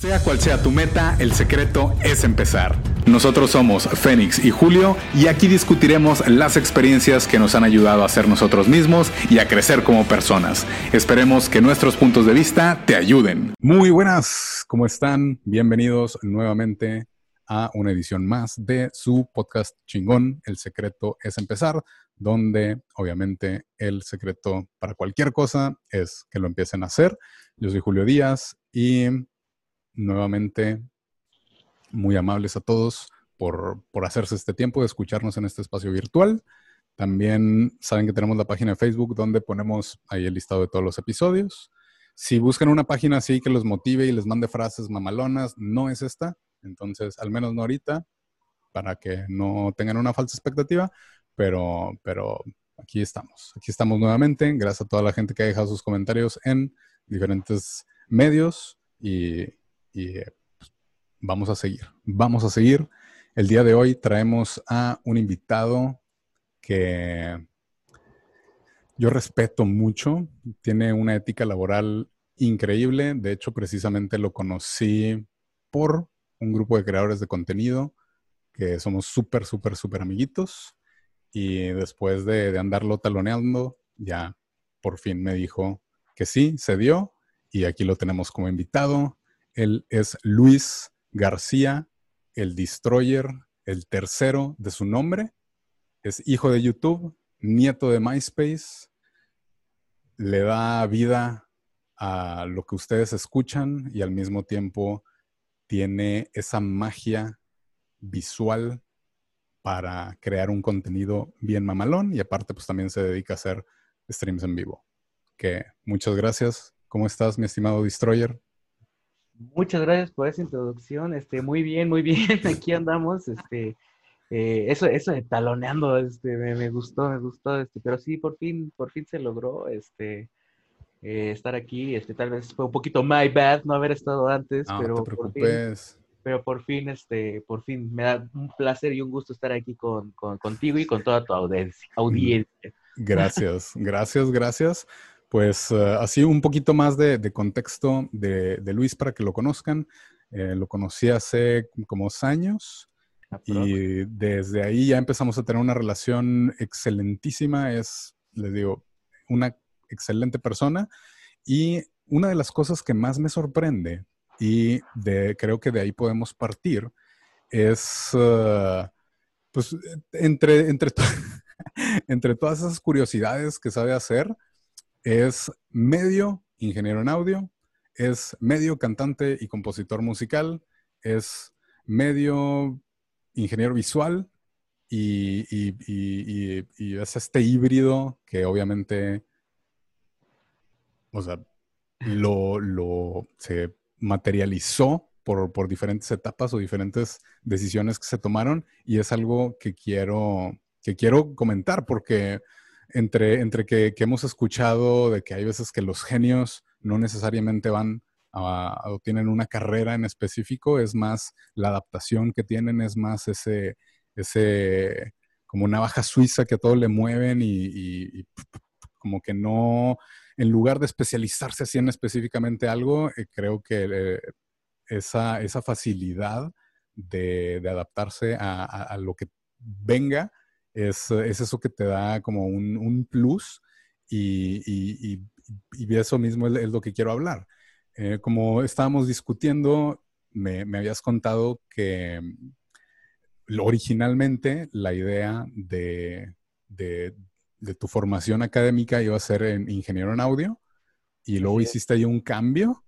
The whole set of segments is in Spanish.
Sea cual sea tu meta, el secreto es empezar. Nosotros somos Fénix y Julio y aquí discutiremos las experiencias que nos han ayudado a ser nosotros mismos y a crecer como personas. Esperemos que nuestros puntos de vista te ayuden. Muy buenas, ¿cómo están? Bienvenidos nuevamente a una edición más de su podcast chingón, El secreto es empezar, donde obviamente el secreto para cualquier cosa es que lo empiecen a hacer. Yo soy Julio Díaz y nuevamente muy amables a todos por, hacerse este tiempo de escucharnos en este espacio virtual. También saben que tenemos la página de Facebook donde ponemos ahí el listado de todos los episodios. Si buscan una página así que los motive y les mande frases mamalonas, no es esta. Entonces, al menos no ahorita, para que no tengan una falsa expectativa, pero, pero aquí estamos. Aquí estamos nuevamente. Gracias a toda la gente que ha dejado sus comentarios en diferentes medios y y pues, vamos a seguir. Vamos a seguir. El día de hoy traemos a un invitado que yo respeto mucho, tiene una ética laboral increíble. De hecho, precisamente lo conocí por un grupo de creadores de contenido que somos súper, súper, súper amiguitos. Y después de, de, andarlo taloneando, ya por fin me dijo que sí, se dio. Y aquí lo tenemos como invitado. Él es Luis García, el Destroyer, el tercero de su nombre. Es hijo de YouTube, nieto de MySpace. Le da vida a lo que ustedes escuchan y al mismo tiempo tiene esa magia visual para crear un contenido bien mamalón y aparte pues también se dedica a hacer streams en vivo. Que muchas gracias. ¿Cómo estás, mi estimado Destroyer? Muchas gracias por esa introducción. Este, muy bien, muy bien. Aquí andamos. Este, eh, eso, eso de taloneando, este, me, gustó, me gustó. Este, pero sí, por fin, por fin se logró, este, eh, estar aquí. Este, tal vez fue un poquito my bad no haber estado antes, pero te preocupes. Por fin, pero por fin, este, por fin me da un placer y un gusto estar aquí con, contigo y con toda tu audiencia. audiencia. Gracias, gracias, gracias. Pues eh, así un poquito más de, contexto de, Luis para que lo conozcan. Eh, lo conocí hace como dos años y desde ahí ya empezamos a tener una relación excelentísima. Es, les digo, una excelente persona. Y una de las cosas que más me sorprende y de, creo que de ahí podemos partir es, eh, pues, entre, entre, entre todas esas curiosidades que sabe hacer, es medio ingeniero en audio, es medio cantante y compositor musical, es medio ingeniero visual y, es este híbrido que obviamente, o sea, lo, se materializó por, por, diferentes etapas o diferentes decisiones que se tomaron y es algo que quiero, que quiero comentar porque entre, entre que, hemos escuchado de que hay veces que los genios no necesariamente van a, o tienen una carrera en específico, es más la adaptación que tienen, es más ese, ese como una baja suiza que a todo le mueven y, como que no, en lugar de especializarse así en específicamente algo, eh, creo que eh, esa, esa, facilidad de, adaptarse a, lo que venga es, eso que te da como un, plus y, eso mismo es, lo que quiero hablar. Eh, como estábamos discutiendo, me, habías contado que mm, originalmente la idea de, tu formación académica iba a ser en ingeniero en audio y luego hiciste ahí un cambio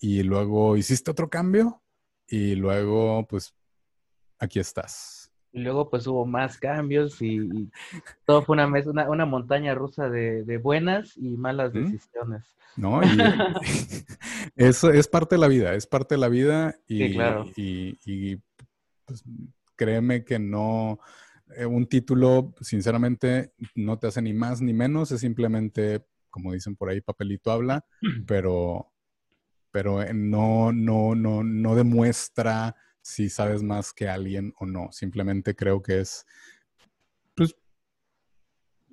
y luego hiciste otro cambio y luego pues aquí estás. Y luego pues hubo más cambios y, todo fue una, una, una montaña rusa de, buenas y malas decisiones. No, y, eso es parte de la vida, es parte de la vida y, y, pues, créeme que no, eh, un título sinceramente no te hace ni más ni menos, es simplemente, como dicen por ahí, papelito habla, pero, pero eh, no, no, no, no demuestra si sabes más que alguien o no. Simplemente creo que es, pues,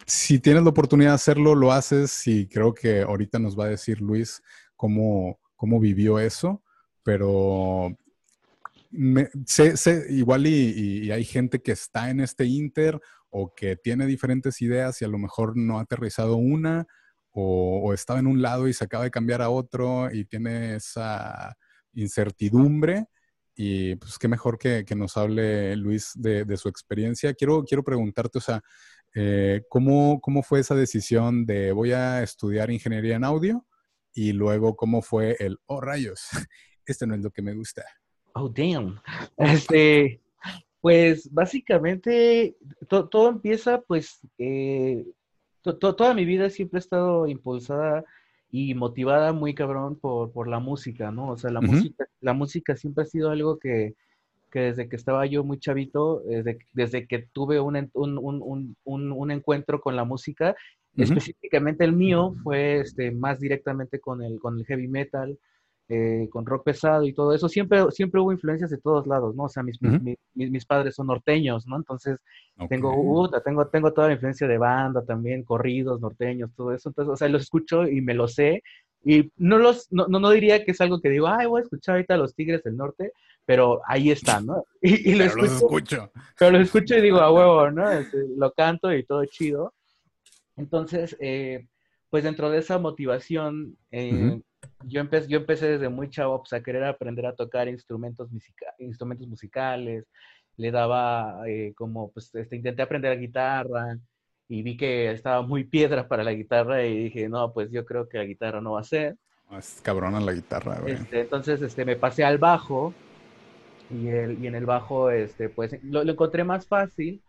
si tienes la oportunidad de hacerlo, lo haces y creo que ahorita nos va a decir Luis cómo, cómo vivió eso, pero igual y, hay gente que está en este inter o que tiene diferentes ideas y a lo mejor no ha aterrizado una o, estaba en un lado y se acaba de cambiar a otro y tiene esa incertidumbre. Y pues qué mejor que, nos hable Luis de, su experiencia. Quiero, quiero preguntarte, o sea, eh, ¿cómo, ¿cómo fue esa decisión de voy a estudiar ingeniería en audio? Y luego, ¿cómo fue el, oh rayos, este no es lo que me gusta? Oh, damn. Este, pues básicamente todo empieza, pues, eh, toda mi vida siempre ha estado impulsada y motivada muy cabrón por, por la música, ¿no? O sea, la, música, la música siempre ha sido algo que, que desde que estaba yo muy chavito, desde, desde que tuve un, un, un, un, encuentro con la música, específicamente el mío fue este, más directamente con el, con el heavy metal, eh, con rock pesado y todo eso, siempre, siempre hubo influencias de todos lados, ¿no? O sea, mis, mis, mis, padres son norteños, ¿no? Entonces, tengo, uh, tengo, tengo toda la influencia de banda también, corridos, norteños, todo eso. Entonces, o sea, los escucho y me lo sé. Y no los, no, no, diría que es algo que digo, ay, voy a escuchar ahorita a los Tigres del Norte, pero ahí están, ¿no? Y, lo escucho, los escucho. Pero los escucho y digo, a huevo, ¿no? Este, lo canto y todo chido. Entonces, eh, pues dentro de esa motivación, eh, yo, empecé, yo empecé desde muy chavo pues, a querer aprender a tocar instrumentos, instrumentos musicales, le daba eh, como, pues, este, intenté aprender guitarra y vi que estaba muy piedra para la guitarra y dije, no, pues yo creo que la guitarra no va a ser. Ah, es cabrona la guitarra, güey. Este, entonces, este, me pasé al bajo y, el, y en el bajo, este, pues, lo, encontré más fácil,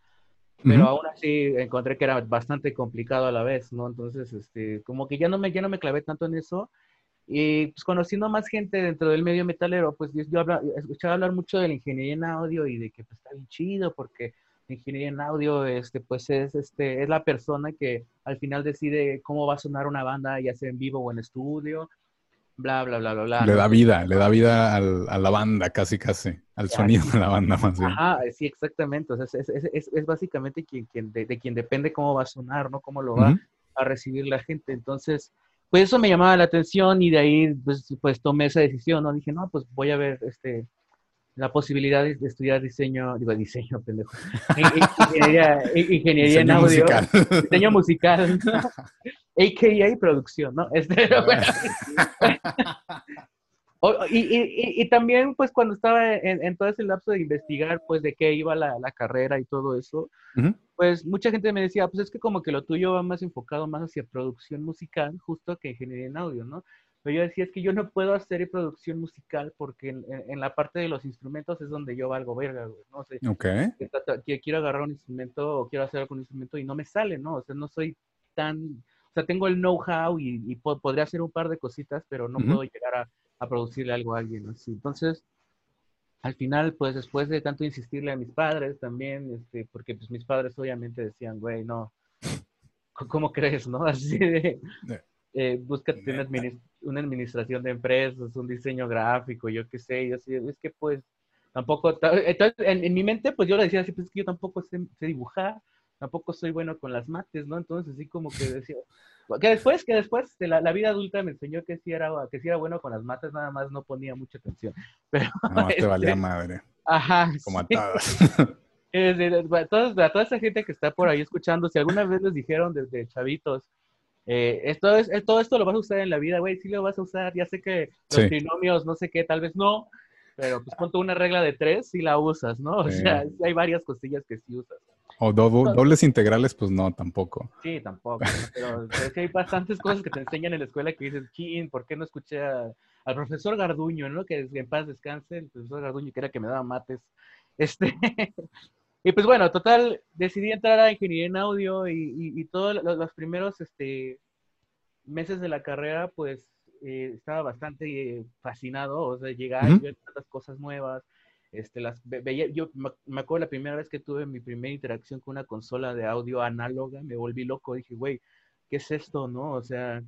pero aún así encontré que era bastante complicado a la vez, ¿no? Entonces, este, como que ya no me, ya no me clavé tanto en eso y pues conociendo más gente dentro del medio metalero, pues yo, yo escuchaba hablar mucho de la ingeniería en audio y de que pues, está bien chido porque la ingeniería en audio este, pues es, este, es la persona que al final decide cómo va a sonar una banda, ya sea en vivo o en estudio, bla, bla, bla, bla, bla. Le da vida, le da vida al, a la banda, casi, casi, al sonido de la banda más bien. Ajá, sí, exactamente. O sea, es, es, es, básicamente quien, quien de, quien depende cómo va a sonar, ¿no? Cómo lo va a recibir la gente. Entonces, pues eso me llamaba la atención y de ahí pues, pues tomé esa decisión, ¿no? Dije, no, pues voy a ver este, la posibilidad de, estudiar diseño, digo, diseño, pendejo, ingeniería, ingeniería en audio, musical. diseño musical, a.k.a. producción, ¿no? Este, bueno, y, también, pues, cuando estaba en, todo ese lapso de investigar, pues, de qué iba la, carrera y todo eso, pues, mucha gente me decía, pues, es que como que lo tuyo va más enfocado más hacia producción musical, justo que ingeniería en audio, ¿no? Pero yo decía, es que yo no puedo hacer producción musical porque en, la parte de los instrumentos es donde yo valgo verga, güey, ¿no? sé que quiero agarrar un instrumento o quiero hacer algún instrumento y no me sale, ¿no? O sea, no soy tan... O sea, tengo el know-how y, podría hacer un par de cositas, pero no puedo llegar a a producirle algo a alguien así. Entonces, al final, pues después de tanto insistirle a mis padres también, este, porque pues mis padres obviamente decían, güey, no, ¿cómo crees, no? Así de, eh, búscate una, administración de empresas, un diseño gráfico, yo qué sé, yo así, es que pues tampoco, entonces en, mi mente pues yo le decía así, pues es que yo tampoco sé, sé dibujar, tampoco soy bueno con las mates, ¿no? Entonces así como que decía, que después, que después de la, vida adulta me enseñó que sí, era, que sí era bueno con las mates, nada más no ponía mucha atención. Pero, no, te valía este, madre. Ajá. Como atadas. toda, toda esa gente que está por ahí escuchando, si alguna vez les dijeron desde chavitos, eh, esto es, eh, todo esto lo vas a usar en la vida, güey, sí lo vas a usar, ya sé que los trinomios, no sé qué, tal vez no, pero pues ponte una regla de tres y la usas, ¿no? O sea, hay varias cosillas que sí usas. O dobles integrales, pues no, tampoco. Sí, tampoco. Pero es que hay bastantes cosas que te enseñan en la escuela que dices, chin, ¿por qué no escuché al profesor Garduño, ¿no? Que en paz descanse, el profesor Garduño, que era que me daba mates. Este. y pues bueno, total, decidí entrar a ingeniería en audio y, todos los, primeros este, meses de la carrera, pues eh, estaba bastante eh, fascinado, o sea, llegar y ver tantas cosas nuevas este, las veía, yo me acuerdo la primera vez que tuve mi primera interacción con una consola de audio análoga, me volví loco, dije, güey, ¿qué es esto, no? O sea,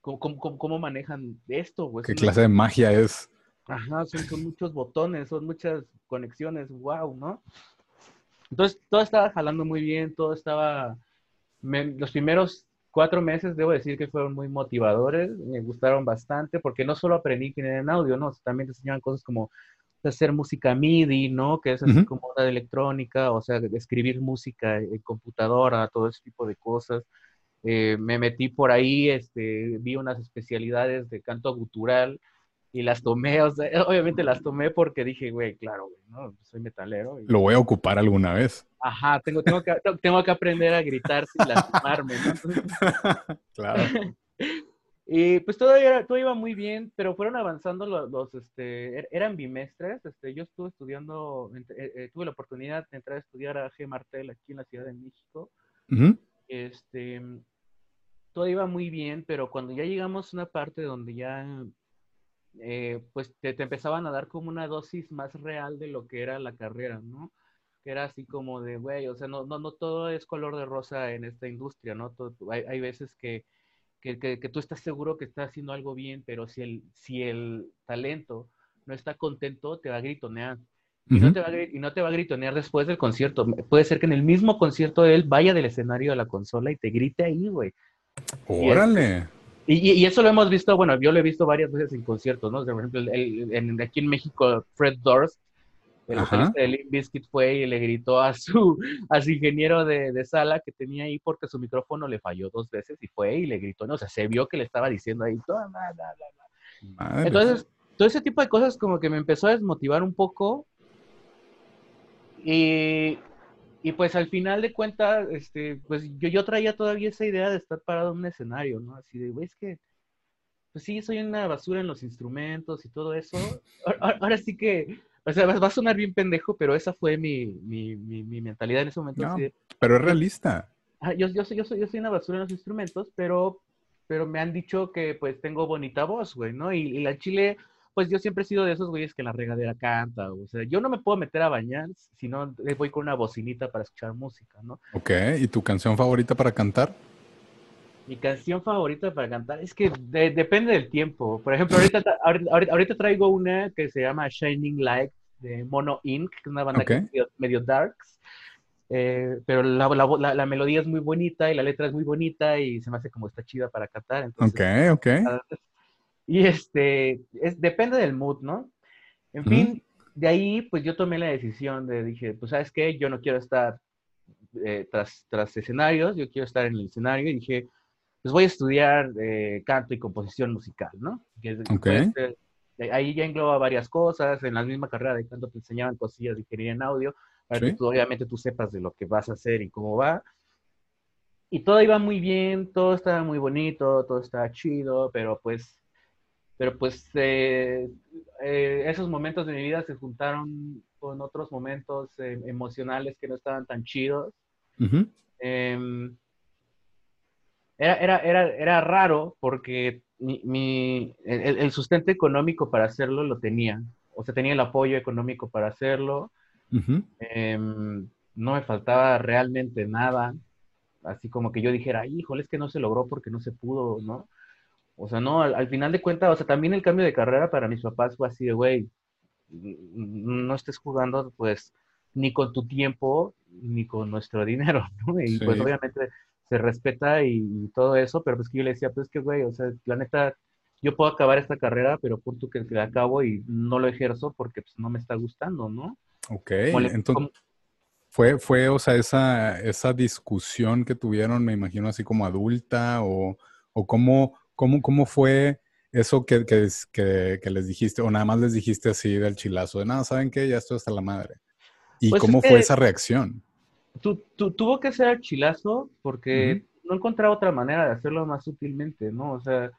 ¿cómo, cómo, cómo manejan esto? ¿Qué clase de magia es? Ajá, son, muchos botones, son muchas conexiones, wow, ¿no? Entonces, todo estaba jalando muy bien, todo estaba, los primeros cuatro meses debo decir que fueron muy motivadores, me gustaron bastante, porque no solo aprendí ingeniería en audio, ¿no? También te enseñaban cosas como hacer música MIDI, ¿no? Que es así como una de electrónica, o sea, escribir música en computadora, todo ese tipo de cosas. Eh, me metí por ahí, este, vi unas especialidades de canto gutural y las tomé, o sea, obviamente las tomé porque dije, güey, claro, güey, ¿no? Soy metalero. Lo voy a ocupar alguna vez. Ajá, tengo, tengo, que, tengo que aprender a gritar sin lastimarme, ¿no? claro. Y pues todo, todo iba muy bien, pero fueron avanzando los, este, er, eran bimestres, este, yo estuve estudiando, eh, eh, tuve la oportunidad de entrar a estudiar a G. Martel aquí en la Ciudad de México. Este, todo iba muy bien, pero cuando ya llegamos a una parte donde ya, eh, pues te, empezaban a dar como una dosis más real de lo que era la carrera, ¿no? Que era así como de, güey, o sea, no, no, no todo es color de rosa en esta industria, ¿no? hay, hay veces que que, tú estás seguro que estás haciendo algo bien, pero si el, si el talento no está contento, te va a gritonear. Y, no te va a, y no te va a gritonear después del concierto. Puede ser que en el mismo concierto él vaya del escenario a la consola y te grite ahí, güey. Órale. Y, y, eso lo hemos visto, bueno, yo lo he visto varias veces en conciertos, ¿no? Por ejemplo, el, aquí en México, Fred Durst el vocalista de Limp Bizkit fue y le gritó a su, a su ingeniero de, de, sala que tenía ahí porque su micrófono le falló dos veces y fue y le gritó, no, o sea, se vio que le estaba diciendo ahí, todo, Entonces, todo ese tipo de cosas como que me empezó a desmotivar un poco y, y pues al final de cuentas, este, pues yo, yo traía todavía esa idea de estar parado en un escenario, ¿no? Así de, güey, es que, pues sí, soy una basura en los instrumentos y todo eso. ahora sí que o sea, va a sonar bien pendejo, pero esa fue mi, mi, mi, mentalidad en ese momento. pero es realista. yo, yo, soy, yo, soy, yo soy una basura en los instrumentos, pero, pero me han dicho que pues tengo bonita voz, güey, ¿no? Y, la chile, pues yo siempre he sido de esos güeyes que la regadera canta. O sea, yo no me puedo meter a bañar si no voy con una bocinita para escuchar música, ¿no? Ok, ¿y tu canción favorita para cantar? Mi canción favorita para cantar es que depende del tiempo. Por ejemplo, ahorita, ahorita, traigo una que se llama Shining Light de Mono Inc., que es una banda que es medio, darks. Eh, pero la, la, la, melodía es muy bonita y la letra es muy bonita y se me hace como está chida para cantar. Entonces, ok, ok. Y este, es, depende del mood, ¿no? En fin, de ahí pues yo tomé la decisión de, dije, pues sabes qué, yo no quiero estar eh, tras, tras escenarios, yo quiero estar en el escenario y dije, pues voy a estudiar eh, canto y composición musical, ¿no? ahí ya engloba varias cosas, en la misma carrera de canto te enseñaban cosillas de ingeniería en audio, para que tú, obviamente tú sepas de lo que vas a hacer y cómo va. Y todo iba muy bien, todo estaba muy bonito, todo estaba chido, pero pues, pero pues eh, eh, esos momentos de mi vida se juntaron con otros momentos emocionales que no estaban tan chidos era, era, era, era raro porque mi, el, sustento económico para hacerlo lo tenía. O sea, tenía el apoyo económico para hacerlo. Em, no me faltaba realmente nada. Así como que yo dijera, híjole, es que no se logró porque no se pudo, ¿no? O sea, no, al, final de cuentas, o sea, también el cambio de carrera para mis papás fue así de, güey, no estés jugando, pues, ni con tu tiempo, ni con nuestro dinero, ¿no? Y pues obviamente se respeta y, todo eso, pero pues que yo le decía, pues que, güey, o sea, la neta, yo puedo acabar esta carrera, pero punto que, la acabo y no lo ejerzo porque pues no me está gustando, ¿no? Ok, entonces... Fue, fue, o sea, esa, esa discusión que tuvieron, me imagino, así como adulta, o, o cómo, cómo, cómo fue eso que, que, que, les dijiste, o nada más les dijiste así del chilazo, de nada, ¿saben qué? Ya estoy hasta la madre. ¿Y pues cómo fue esa reacción? Tuvo que ser chilazo porque no encontraba otra manera de hacerlo más sutilmente, ¿no? O sea,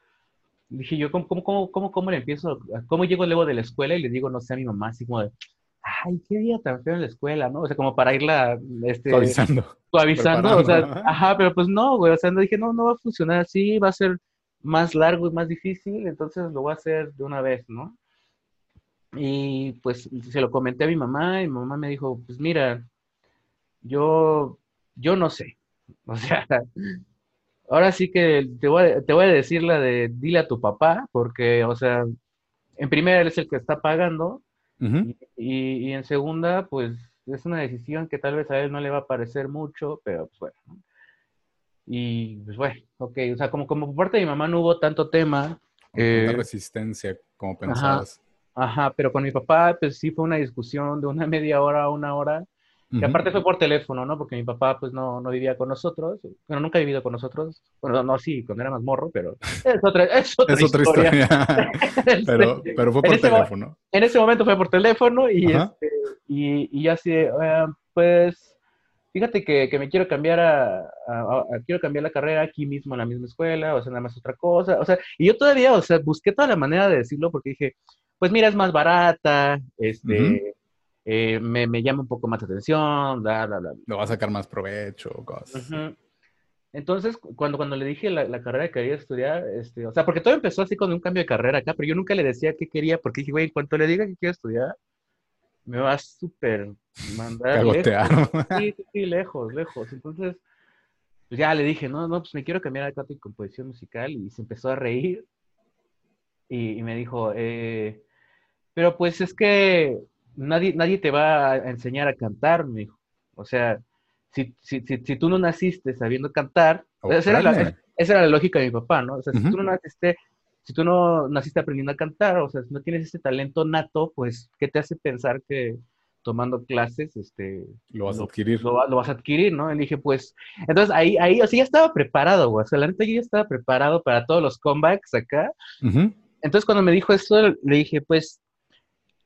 dije yo, ¿cómo, cómo, cómo, cómo le empiezo? ¿Cómo llego luego de la escuela y le digo, no sé, a mi mamá, así como de, ay, qué día tan feo en la escuela, ¿no? O sea, como para irla, este... Suavizando. Suavizando, o sea, ajá, pero pues no, güey, o sea, no dije, no, no va a funcionar así, va a ser más largo y más difícil, entonces lo voy a hacer de una vez, ¿no? Y pues se lo comenté a mi mamá y mi mamá me dijo, pues mira, yo, yo no sé. O sea, ahora sí que te voy, a, te voy a decir la de dile a tu papá, porque, o sea, en primera él es el que está pagando y, en segunda, pues es una decisión que tal vez a él no le va a parecer mucho, pero pues bueno. Y pues bueno, ok, o sea, como, como por parte de mi mamá no hubo tanto tema. Eh, resistencia como pensabas. Ajá, ajá, pero con mi papá pues sí fue una discusión de una media hora a una hora y aparte fue por teléfono, ¿no? Porque mi papá, pues, no, no vivía con nosotros. Bueno, nunca ha vivido con nosotros. Bueno, no, sí, cuando era más morro, pero es otra, es otra, es otra historia. pero, pero fue por teléfono. en ese momento fue por teléfono y, este, y, y así, uh, pues, fíjate que, que, me quiero cambiar a, a, quiero cambiar la carrera aquí mismo en la misma escuela, o sea, nada más otra cosa. O sea, y yo todavía, o sea, busqué toda la manera de decirlo porque dije, pues mira, es más barata, este... Eh, me, me, llama un poco más atención, bla, bla, bla. Lo va a sacar más provecho, cosas. Entonces, cuando, cuando le dije la, la, carrera que quería estudiar, este, o sea, porque todo empezó así con un cambio de carrera acá, pero yo nunca le decía qué quería, porque dije, güey, en cuanto le diga que quiero estudiar, me va a súper mandar lejos. Sí, sí, lejos, lejos. Entonces, pues ya le dije, no, no, pues me quiero cambiar a canto y composición musical, y se empezó a reír, y, y me dijo, eh, pero pues es que nadie, nadie te va a enseñar a cantar, me dijo. O sea, si, si, si, si tú no naciste sabiendo cantar, esa, era la, esa, era la, lógica de mi papá, ¿no? O sea, si tú no naciste, si tú no naciste aprendiendo a cantar, o sea, si no tienes ese talento nato, pues, ¿qué te hace pensar que tomando clases, este... Lo vas a adquirir. Lo, vas a adquirir, ¿no? Y dije, pues, entonces ahí, ahí, o sea, ya estaba preparado, güey. O sea, la neta yo ya estaba preparado para todos los comebacks acá. Entonces, cuando me dijo esto, le dije, pues,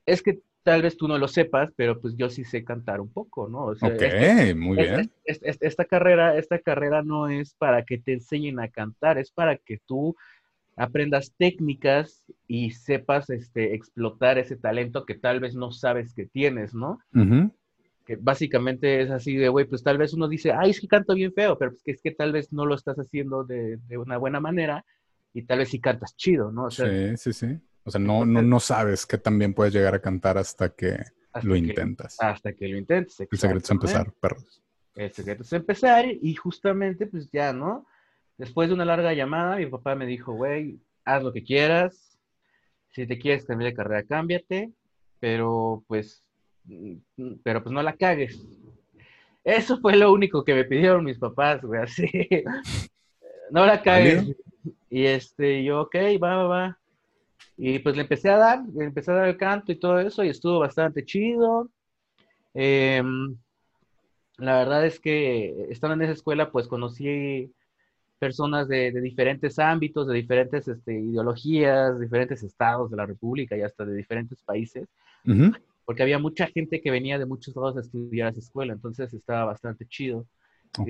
es que tal vez tú no lo sepas, pero pues yo sí sé cantar un poco, ¿no? ok, muy bien. esta carrera, esta carrera no es para que te enseñen a cantar, es para que tú aprendas técnicas y sepas este, explotar ese talento que tal vez no sabes que tienes, ¿no? Que básicamente es así de, güey, pues tal vez uno dice, ay, es que canto bien feo, pero pues que es que tal vez no lo estás haciendo de, de una buena manera y tal vez sí cantas chido, ¿no? sí, sí, sí. O sea, no, no, no sabes que también puedes llegar a cantar hasta que lo intentas. Hasta que lo intentes. El secreto es empezar, perros. El secreto es empezar y justamente, pues ya, ¿no? Después de una larga llamada, mi papá me dijo, güey, haz lo que quieras. Si te quieres cambiar de carrera, cámbiate. Pero pues, mm, pero pues no la cagues. Eso fue lo único que me pidieron mis papás, güey, así. no la cagues. Y este, yo, ok, va, va, va. Y pues le empecé a dar, le empecé a dar el canto y todo eso, y estuvo bastante chido. Em, la verdad es que estando en esa escuela, pues conocí personas de, diferentes ámbitos, de diferentes este, ideologías, diferentes estados de la República y hasta de diferentes países, porque había mucha gente que venía de muchos lados a estudiar a esa escuela, entonces estaba bastante chido.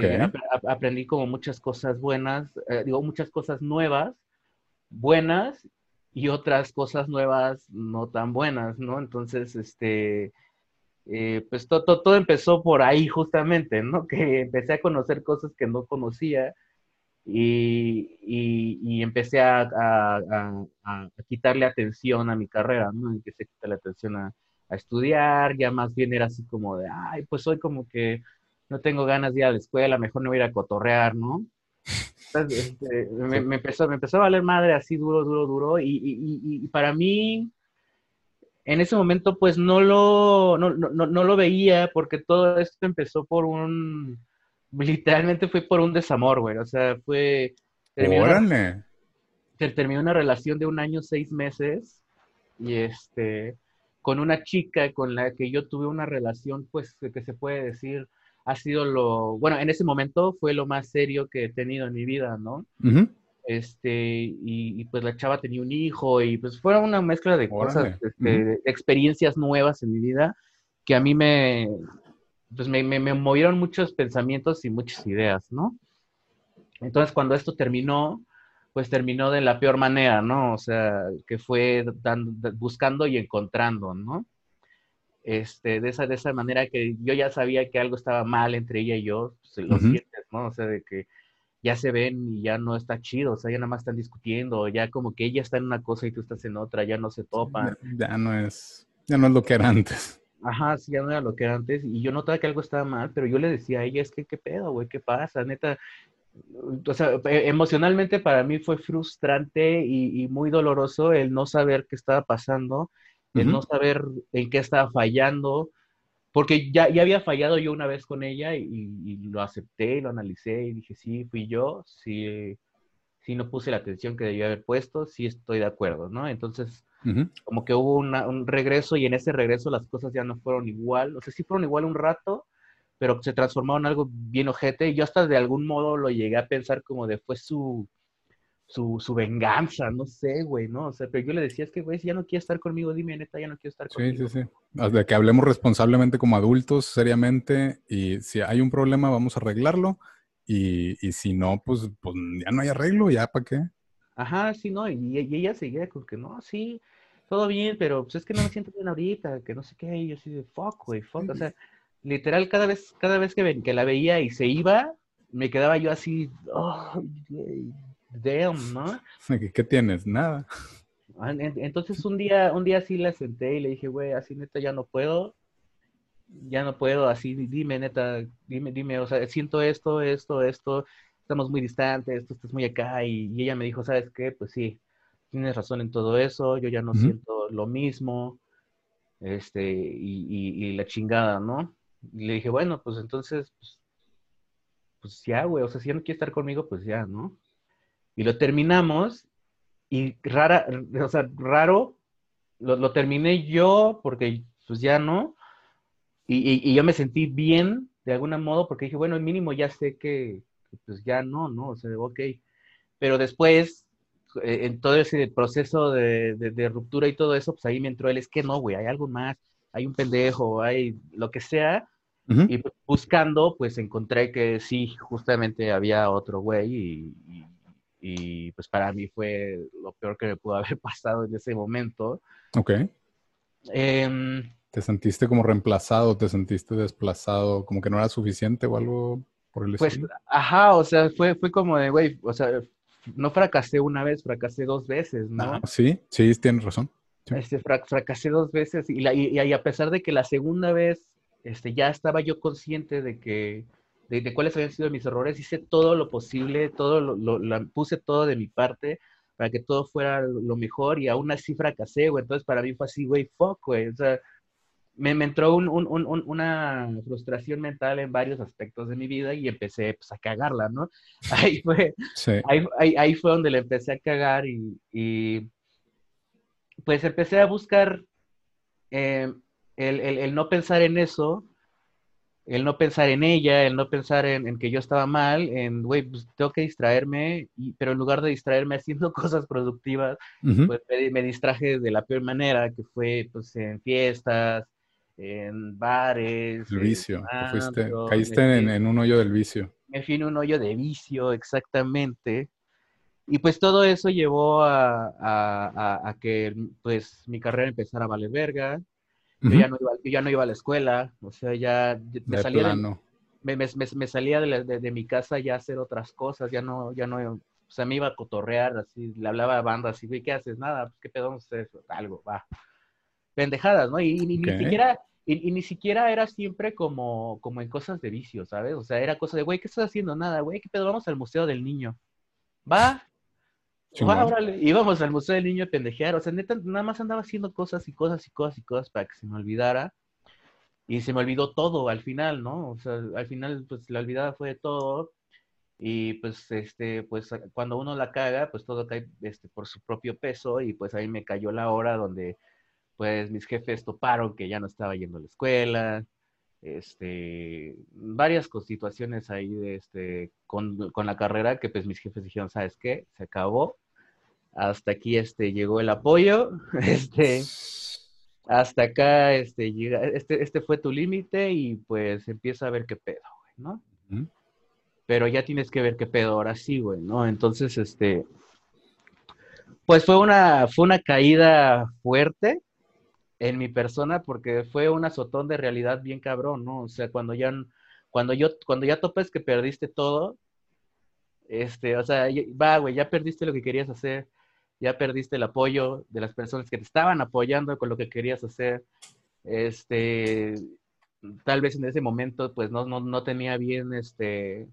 Eh, aprendí como muchas cosas buenas, eh, digo, muchas cosas nuevas, buenas y otras cosas nuevas no tan buenas, ¿no? Entonces, este, eh, pues todo, todo, empezó por ahí justamente, ¿no? Que empecé a conocer cosas que no conocía y, y, empecé a, a, quitarle atención a mi carrera, ¿no? Empecé a quitarle atención a, estudiar, ya más bien era así como de, ay, pues soy como que no tengo ganas de ir a la escuela, mejor no voy a ir a cotorrear, ¿no? Este, me, empezó, me empezó a valer madre así duro, duro, duro. Y, y, para mí, en ese momento, pues no lo, no, no, no, lo veía porque todo esto empezó por un, literalmente fue por un desamor, güey. O sea, fue... Terminó Una, terminó una relación de un año, seis meses. Y este, con una chica con la que yo tuve una relación, pues, que se puede decir ha sido lo, bueno, en ese momento fue lo más serio que he tenido en mi vida, ¿no? Este, y, pues la chava tenía un hijo y pues fue una mezcla de cosas, este, experiencias nuevas en mi vida que a mí me, pues me, me, movieron muchos pensamientos y muchas ideas, ¿no? Entonces cuando esto terminó, pues terminó de la peor manera, ¿no? O sea, que fue buscando y encontrando, ¿no? Este, de, esa, de esa manera que yo ya sabía que algo estaba mal entre ella y yo, pues, lo sientes, ¿no? O sea, de que ya se ven y ya no está chido, o sea, ya nada más están discutiendo, ya como que ella está en una cosa y tú estás en otra, ya no se topan. Ya, no es, ya no es lo que era antes. Ajá, sí, ya no era lo que era antes, y yo notaba que algo estaba mal, pero yo le decía a ella, es que, ¿qué pedo, güey? ¿Qué pasa? Neta, o sea, e, emocionalmente para mí fue frustrante y, y muy doloroso el no saber qué estaba pasando el no saber en qué estaba fallando, porque ya, ya había fallado yo una vez con ella y, lo acepté, lo analicé y dije, sí, fui yo, sí, sí no puse la atención que debía haber puesto, sí estoy de acuerdo, ¿no? Entonces, como que hubo un regreso y en ese regreso las cosas ya no fueron igual, o sea, sí fueron igual un rato, pero se transformaron en algo bien ojete y yo hasta de algún modo lo llegué a pensar como de fue su, su, su venganza, no sé, güey, ¿no? O sea, pero yo le decía, es que, güey, si ya no quieres estar conmigo, dime, neta, ya no quiero estar conmigo. Sí, sí, sí. De que hablemos responsablemente como adultos, seriamente, y si hay un problema, vamos a arreglarlo, y, y si no, pues, pues ya no hay arreglo, ya, ¿para qué? Ajá, sí, no, y, ella seguía con que, no, sí, todo bien, pero pues es que no me siento bien ahorita, que no sé qué, y yo así de, fuck, güey, fuck, o sea, literal, cada vez, cada vez que, que la veía y se iba, me quedaba yo así, oh, damn, ¿no? ¿Qué, tienes? Nada. Ah, entonces un día, un día sí la senté y le dije, güey, así neta ya no puedo, ya no puedo, así dime neta, dime, dime, o sea, siento esto, esto, esto, estamos muy distantes, tú estás muy acá, y, ella me dijo, ¿sabes qué? Pues sí, tienes razón en todo eso, yo ya no siento lo mismo, este, y, la chingada, ¿no? Y le dije, bueno, pues entonces, pues, pues ya, güey, o sea, si ya no quiere estar conmigo, pues ya, ¿no? Y lo terminamos y rara, o sea, raro, lo, terminé yo porque pues ya no, y, yo me sentí bien de algún modo porque dije, bueno, el mínimo ya sé que, pues ya no, ¿no? O sea, ok, pero después, eh, en todo ese proceso de, ruptura y todo eso, pues ahí me entró el, es que no, güey, hay algo más, hay un pendejo, hay lo que sea, y buscando, pues encontré que sí, justamente había otro güey y y pues para mí fue lo peor que me pudo haber pasado en ese momento. Ok. Em, ¿Te sentiste como reemplazado? ¿Te sentiste desplazado? ¿Como que no era suficiente o algo por el pues, ajá, o sea, fue, fue como de, güey, o sea, no fracasé una vez, fracasé dos veces, ¿no? Ah, sí, sí, tienes razón. Este, fracasé dos veces y, la, y, a pesar de que la segunda vez este, ya estaba yo consciente de que de, cuáles habían sido mis errores, hice todo lo posible, todo lo, puse todo de mi parte para que todo fuera lo mejor y aún así fracasé, güey. Entonces para mí fue así, güey, fuck, güey. O sea, me, entró una frustración mental en varios aspectos de mi vida y empecé pues, a cagarla, ¿no? Ahí fue, ahí, fue donde le empecé a cagar y, pues empecé a buscar eh, el, el, no pensar en eso el no pensar en ella, el no pensar en, que yo estaba mal, en, güey, pues tengo que distraerme, y, pero en lugar de distraerme haciendo cosas productivas, pues me, distraje de la peor manera, que fue pues en fiestas, en bares. El vicio, caíste en, un hoyo del vicio. Me fui en un hoyo de vicio, exactamente. Y pues todo eso llevó a, a que pues mi carrera empezara a valer verga, yo, ya no iba, ya no iba a la escuela, o sea, ya me salía, de, me, me, me, salía de, de, mi casa ya a hacer otras cosas, ya no, ya no, o sea, me iba a cotorrear, así, le hablaba a bandas, así, güey, ¿qué haces? Nada, pues, ¿qué pedo vamos a hacer? Algo, va. Pendejadas, ¿no? Y, ni siquiera, y, ni siquiera era siempre como, como en cosas de vicio, ¿sabes? O sea, era cosa de, güey, ¿qué estás haciendo? Nada, güey, ¿qué pedo? Vamos al Museo del Niño. Va, íbamos al Museo del Niño a pendejear, o sea, neta, nada más andaba haciendo cosas y cosas y cosas y cosas para que se me olvidara. Y se me olvidó todo al final, ¿no? O sea, al final, pues la olvidada fue de todo. Y pues, este, pues cuando uno la caga, pues todo cae este, por su propio peso. Y pues ahí me cayó la hora donde, pues mis jefes toparon que ya no estaba yendo a la escuela. Este, varias situaciones ahí de este, con, con la carrera que pues mis jefes dijeron, ¿sabes qué? Se acabó hasta aquí este, llegó el apoyo, este, hasta acá este, llega, este, este fue tu límite y pues empieza a ver qué pedo, güey, ¿no? Pero ya tienes que ver qué pedo ahora sí, güey, ¿no? Entonces, este, pues fue una, fue una caída fuerte en mi persona porque fue un azotón de realidad bien cabrón, ¿no? O sea, cuando ya, cuando yo, cuando ya topes que perdiste todo, este, o sea, va, güey, ya perdiste lo que querías hacer, ya perdiste el apoyo de las personas que te estaban apoyando con lo que querías hacer. Este, tal vez en ese momento, pues no, no, no tenía bien, este,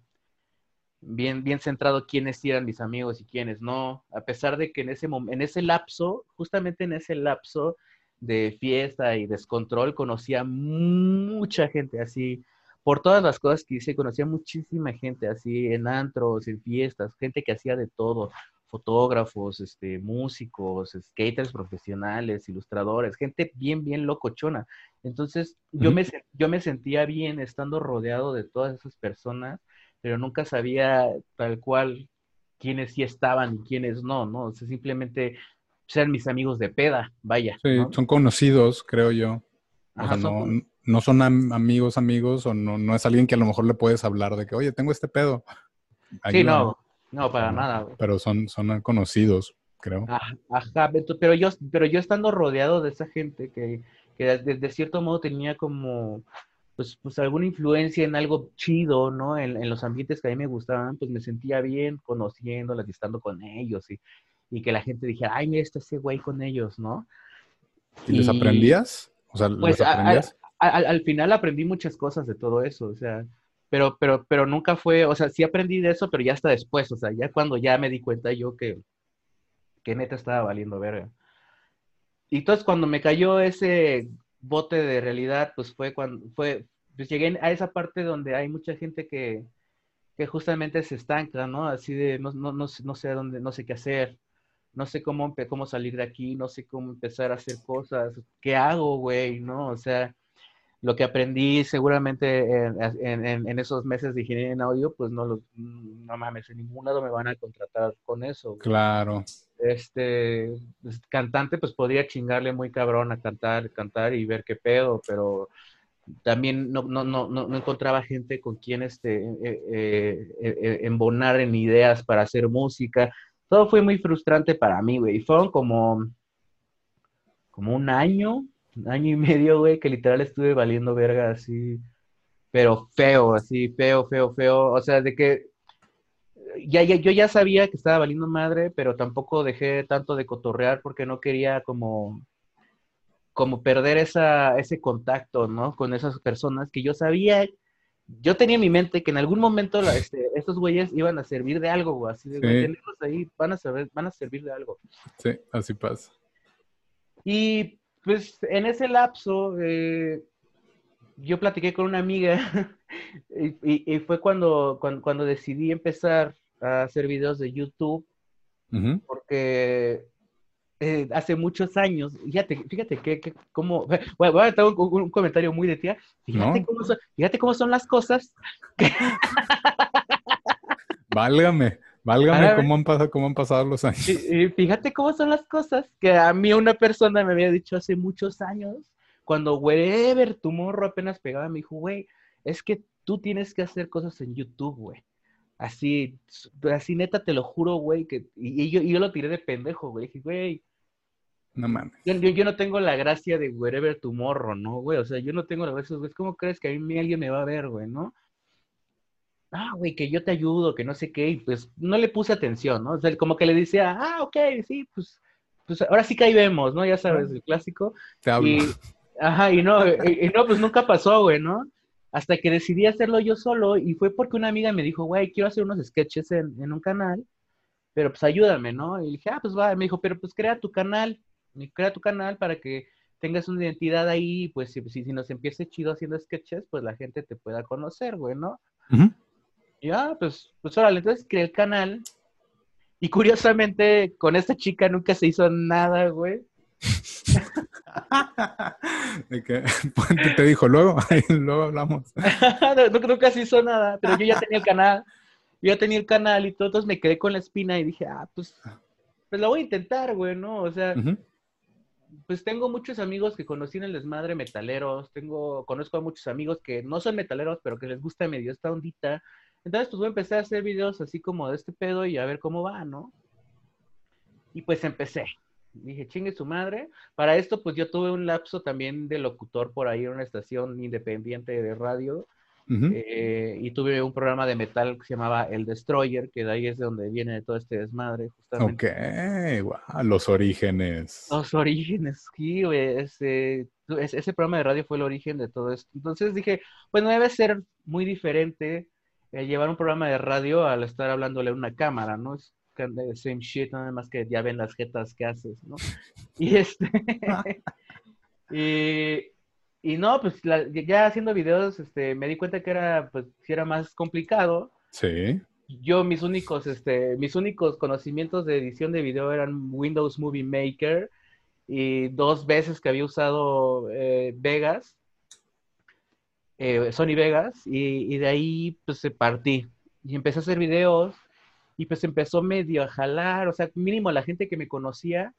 bien, bien centrado quiénes eran mis amigos y quiénes no, a pesar de que en ese, en ese lapso, justamente en ese lapso, de fiesta y descontrol, conocía mucha gente así, por todas las cosas que hice, conocía muchísima gente así en antros, en fiestas, gente que hacía de todo, fotógrafos, este, músicos, skaters profesionales, ilustradores, gente bien, bien locochona. Entonces, yo, me, yo me sentía bien estando rodeado de todas esas personas, pero nunca sabía tal cual quiénes sí estaban y quiénes no, ¿no? O sea, simplemente ser mis amigos de peda, vaya. Sí, son conocidos, creo yo. O sea, no, no, son amigos, amigos, o no, no es alguien que a lo mejor le puedes hablar de que, oye, tengo este pedo. sí, no, no, para nada. Pero son, son conocidos, creo. Ajá, pero yo, pero yo estando rodeado de esa gente que, que de, cierto modo tenía como, pues, pues alguna influencia en algo chido, ¿no? En, en, los ambientes que a mí me gustaban, pues me sentía bien conociéndolas y estando con ellos y, y que la gente dijera, ay, mira, está ese güey con ellos, ¿no? ¿Y, les aprendías? O sea, pues, aprendías? al final aprendí muchas cosas de todo eso, o sea, pero, pero, pero nunca fue, o sea, sí aprendí de eso, pero ya hasta después, o sea, ya cuando ya me di cuenta yo que, que neta estaba valiendo verga. Y entonces cuando me cayó ese bote de realidad, pues fue cuando, fue, pues llegué a esa parte donde hay mucha gente que, que justamente se estanca, ¿no? Así de, no, no, no, no sé dónde, no sé qué hacer, no sé cómo, cómo salir de aquí, no sé cómo empezar a hacer cosas, ¿qué hago, güey? ¿No? O sea, lo que aprendí seguramente en, esos meses de ingeniería en audio, pues no lo, no mames, en ningún lado me van a contratar con eso. Claro. Este, pues, cantante, pues podría chingarle muy cabrón a cantar, cantar y ver qué pedo, pero también no, no, no, no encontraba gente con quien este, eh, eh, eh, embonar en ideas para hacer música todo fue muy frustrante para mí, güey. Fueron como, como un año, año y medio, güey, que literal estuve valiendo verga así, pero feo, así, feo, feo, feo. O sea, de que ya, ya, yo ya sabía que estaba valiendo madre, pero tampoco dejé tanto de cotorrear porque no quería como, como perder esa, ese contacto, ¿no? Con esas personas que yo sabía yo tenía en mi mente que en algún momento este, estos güeyes iban a servir de algo, güey. Así de, güey, ahí, van a, servir, van a servir de algo. Sí, así pasa. Y pues en ese lapso, eh, yo platiqué con una amiga y, fue cuando, cuando, decidí empezar a hacer videos de YouTube, porque eh, hace muchos años, fíjate, fíjate que, que como, bueno, voy a dar un, comentario muy de tía, fíjate, cómo, son, fíjate cómo son las cosas. válgame, válgame cómo han, pasado, cómo han pasado los años. Y, fíjate cómo son las cosas que a mí una persona me había dicho hace muchos años, cuando wherever tu morro apenas pegaba, me dijo, güey, es que tú tienes que hacer cosas en YouTube, güey. Así, así neta, te lo juro, güey, que, y, yo, y yo lo tiré de pendejo, güey. Dije, güey, no mames. Yo, no tengo la gracia de wherever tomorrow, ¿no, güey? O sea, yo no tengo la gracia, güey. ¿Cómo crees que a mí alguien me va a ver, güey, no? Ah, güey, que yo te ayudo, que no sé qué. Y pues no le puse atención, ¿no? O sea, como que le decía, ah, ok, sí, pues, pues ahora sí que ahí vemos, ¿no? Ya sabes, el clásico. Te hablo. Y, ajá, y no, y, no, pues nunca pasó, güey, ¿no? Hasta que decidí hacerlo yo solo y fue porque una amiga me dijo, güey, quiero hacer unos sketches en, en un canal, pero pues ayúdame, ¿no? Y dije, ah, pues va, me dijo, pero pues crea tu canal crea tu canal para que tengas una identidad ahí, pues si, si, nos empiece chido haciendo sketches, pues la gente te pueda conocer, güey, ¿no? Ya, pues, pues órale, entonces creé el canal. Y curiosamente, con esta chica nunca se hizo nada, güey. te dijo luego, luego hablamos. nunca se hizo nada, pero yo ya tenía el canal, yo ya tenía el canal y todo, entonces me quedé con la espina y dije, ah, pues, pues la voy a intentar, güey, ¿no? O sea, pues tengo muchos amigos que conocí en el desmadre metaleros, tengo, conozco a muchos amigos que no son metaleros, pero que les gusta medio esta ondita. Entonces, pues voy a empezar a hacer videos así como de este pedo y a ver cómo va, ¿no? Y pues empecé. Dije, chingue su madre. Para esto, pues yo tuve un lapso también de locutor por ahí en una estación independiente de radio. Eh, y tuve un programa de metal que se llamaba El Destroyer, que de ahí es de donde viene todo este desmadre, justamente. Ok, los orígenes. Los orígenes, sí, güey. Ese, ese programa de radio fue el origen de todo esto. Entonces dije, bueno, debe ser muy diferente eh, llevar un programa de radio al estar hablándole a una cámara, ¿no? Es same shit, nada más que ya ven las jetas que haces, ¿no? Y este. Y, y no, pues ya haciendo videos, este, me di cuenta que era, pues, si era más complicado. Sí. Yo, mis únicos, este, mis únicos conocimientos de edición de video eran Windows Movie Maker y dos veces que había usado eh, Vegas, eh, Sony Vegas, y, y, de ahí, pues, se partí. Y empecé a hacer videos y pues empezó medio a jalar, o sea, mínimo la gente que me conocía,